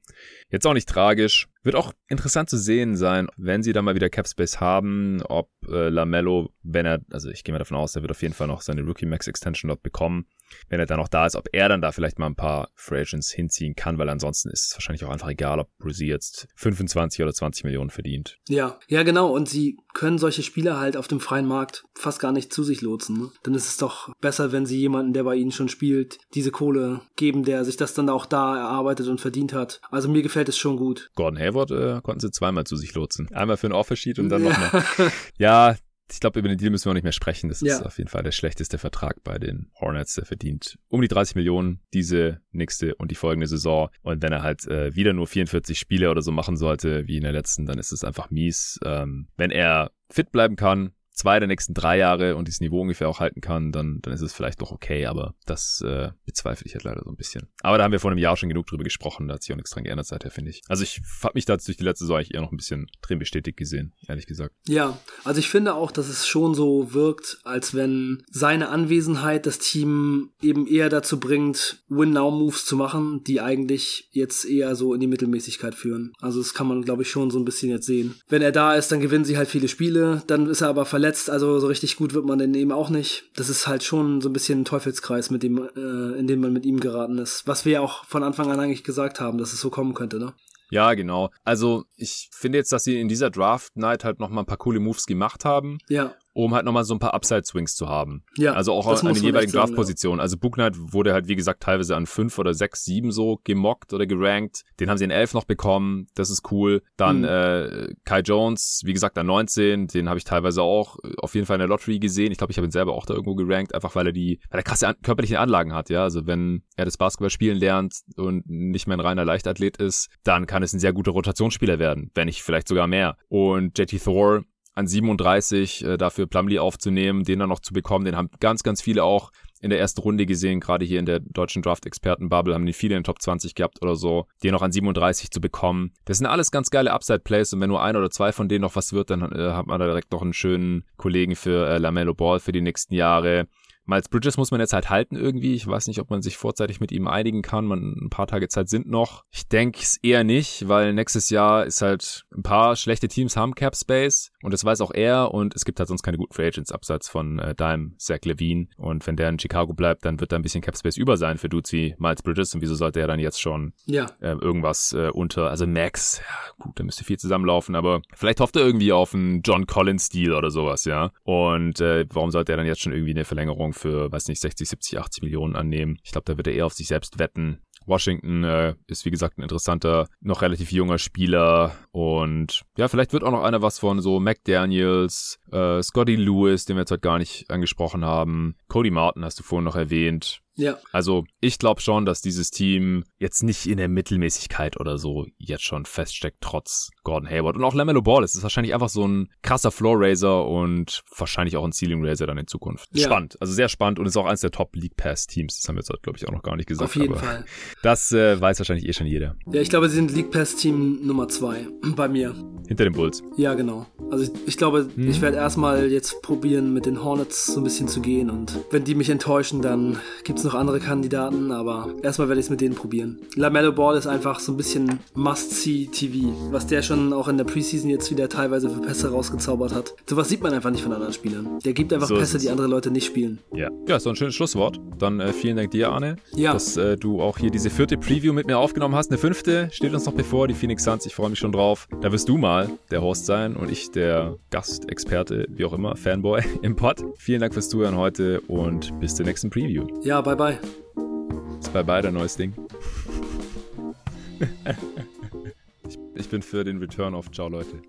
Jetzt auch nicht tragisch. Wird auch interessant zu sehen sein, wenn sie da mal wieder Capspace haben, ob äh, Lamello, wenn er, also ich gehe mal davon aus, er wird auf jeden Fall noch seine Rookie Max Extension dort bekommen, wenn er dann noch da ist, ob er dann da vielleicht mal ein paar Free Agents hinziehen kann, weil ansonsten ist es wahrscheinlich auch einfach egal, ob Bruce jetzt 25 oder 20 Millionen verdient.
Ja, ja genau. Und sie können solche Spieler halt auf dem freien Markt fast gar nicht zu sich lotsen. Ne? Dann ist es doch besser, wenn sie jemanden, der bei ihnen schon spielt, diese Kohle geben, der sich das dann auch da erarbeitet und verdient hat. Also mir gefällt es schon gut.
Gordon Hayward äh, konnten sie zweimal zu sich lotsen. Einmal für ein Offersheet und dann ja. nochmal. Ja, ich glaube, über den Deal müssen wir auch nicht mehr sprechen. Das ja. ist auf jeden Fall der schlechteste Vertrag bei den Hornets. Der verdient um die 30 Millionen diese nächste und die folgende Saison. Und wenn er halt äh, wieder nur 44 Spiele oder so machen sollte, wie in der letzten, dann ist es einfach mies. Ähm, wenn er fit bleiben kann, zwei der nächsten drei Jahre und dieses Niveau ungefähr auch halten kann, dann, dann ist es vielleicht doch okay, aber das äh, bezweifle ich halt leider so ein bisschen. Aber da haben wir vor einem Jahr schon genug drüber gesprochen, da hat sich auch nichts dran geändert seither, finde ich. Also ich habe mich da durch die letzte Saison eigentlich eher noch ein bisschen drin bestätigt gesehen, ehrlich gesagt.
Ja, also ich finde auch, dass es schon so wirkt, als wenn seine Anwesenheit das Team eben eher dazu bringt, Win-Now-Moves zu machen, die eigentlich jetzt eher so in die Mittelmäßigkeit führen. Also das kann man, glaube ich, schon so ein bisschen jetzt sehen. Wenn er da ist, dann gewinnen sie halt viele Spiele, dann ist er aber verletzt verletzt, also so richtig gut wird man denn eben auch nicht. Das ist halt schon so ein bisschen ein Teufelskreis, mit dem, äh, in dem man mit ihm geraten ist. Was wir ja auch von Anfang an eigentlich gesagt haben, dass es so kommen könnte, ne?
Ja, genau. Also ich finde jetzt, dass sie in dieser Draft Night halt noch mal ein paar coole Moves gemacht haben.
Ja.
Um halt nochmal so ein paar Upside-Swings zu haben.
Ja,
also auch an den jeweiligen Draft-Positionen. Ja. Also Booknight wurde halt, wie gesagt, teilweise an fünf oder sechs, sieben so gemockt oder gerankt. Den haben sie in elf noch bekommen. Das ist cool. Dann mhm. äh, Kai Jones, wie gesagt, an 19. Den habe ich teilweise auch äh, auf jeden Fall in der Lottery gesehen. Ich glaube, ich habe ihn selber auch da irgendwo gerankt, einfach weil er die, weil er krasse an körperliche Anlagen hat, ja. Also wenn er das Basketball spielen lernt und nicht mehr ein reiner Leichtathlet ist, dann kann es ein sehr guter Rotationsspieler werden, wenn nicht vielleicht sogar mehr. Und JT Thor an 37 äh, dafür Plumlee aufzunehmen, den dann noch zu bekommen, den haben ganz, ganz viele auch in der ersten Runde gesehen, gerade hier in der deutschen Draft-Experten-Bubble, haben die viele in den Top 20 gehabt oder so, den noch an 37 zu bekommen. Das sind alles ganz geile Upside-Plays und wenn nur ein oder zwei von denen noch was wird, dann äh, hat man da direkt noch einen schönen Kollegen für äh, LaMelo Ball für die nächsten Jahre. Miles Bridges muss man jetzt halt halten irgendwie. Ich weiß nicht, ob man sich vorzeitig mit ihm einigen kann. Man, ein paar Tage Zeit sind noch. Ich denke es eher nicht, weil nächstes Jahr ist halt ein paar schlechte Teams haben Cap Space und das weiß auch er und es gibt halt sonst keine guten Free Agents abseits von äh, Dime, Zach Levine und wenn der in Chicago bleibt, dann wird da ein bisschen Cap Space über sein für Dudes wie Miles Bridges und wieso sollte er dann jetzt schon
ja.
äh, irgendwas äh, unter, also Max, ja gut, da müsste viel zusammenlaufen, aber vielleicht hofft er irgendwie auf einen John Collins Deal oder sowas, ja. Und äh, warum sollte er dann jetzt schon irgendwie eine Verlängerung für, weiß nicht, 60, 70, 80 Millionen annehmen. Ich glaube, da wird er eher auf sich selbst wetten. Washington äh, ist wie gesagt ein interessanter, noch relativ junger Spieler und ja, vielleicht wird auch noch einer was von so McDaniels, äh, Scotty Lewis, den wir jetzt heute gar nicht angesprochen haben, Cody Martin hast du vorhin noch erwähnt.
Ja.
Also ich glaube schon, dass dieses Team jetzt nicht in der Mittelmäßigkeit oder so jetzt schon feststeckt, trotz Gordon Hayward. Und auch LaMelo Ball ist wahrscheinlich einfach so ein krasser Floor Raiser und wahrscheinlich auch ein Ceiling Raiser dann in Zukunft. Ja. Spannend, also sehr spannend und ist auch eines der Top League Pass Teams. Das haben wir jetzt, glaube ich, auch noch gar nicht gesagt.
Auf jeden Fall.
Das äh, weiß wahrscheinlich eh schon jeder.
Ja, ich glaube, sie sind League Pass Team Nummer zwei bei mir.
Hinter den Bulls.
Ja, genau. Also ich, ich glaube, hm. ich werde erstmal jetzt probieren, mit den Hornets so ein bisschen zu gehen und wenn die mich enttäuschen, dann gibt es noch andere Kandidaten, aber erstmal werde ich es mit denen probieren. LaMelo Ball ist einfach so ein bisschen Must-See-TV, was der schon auch in der Preseason jetzt wieder teilweise für Pässe rausgezaubert hat. Sowas sieht man einfach nicht von anderen Spielern. Der gibt einfach so Pässe, die andere Leute nicht spielen.
Ja, ja, so ein schönes Schlusswort. Dann äh, vielen Dank dir, Arne,
ja.
dass äh, du auch hier diese vierte Preview mit mir aufgenommen hast. Eine fünfte steht uns noch bevor, die Phoenix Suns. Ich freue mich schon drauf. Da wirst du mal der Host sein und ich der Gastexperte, wie auch immer, Fanboy im Pod. Vielen Dank fürs Zuhören heute und bis zur nächsten Preview.
Ja, bye bye.
Ist bye bye dein neues Ding. ich, ich bin für den Return of Ciao, Leute.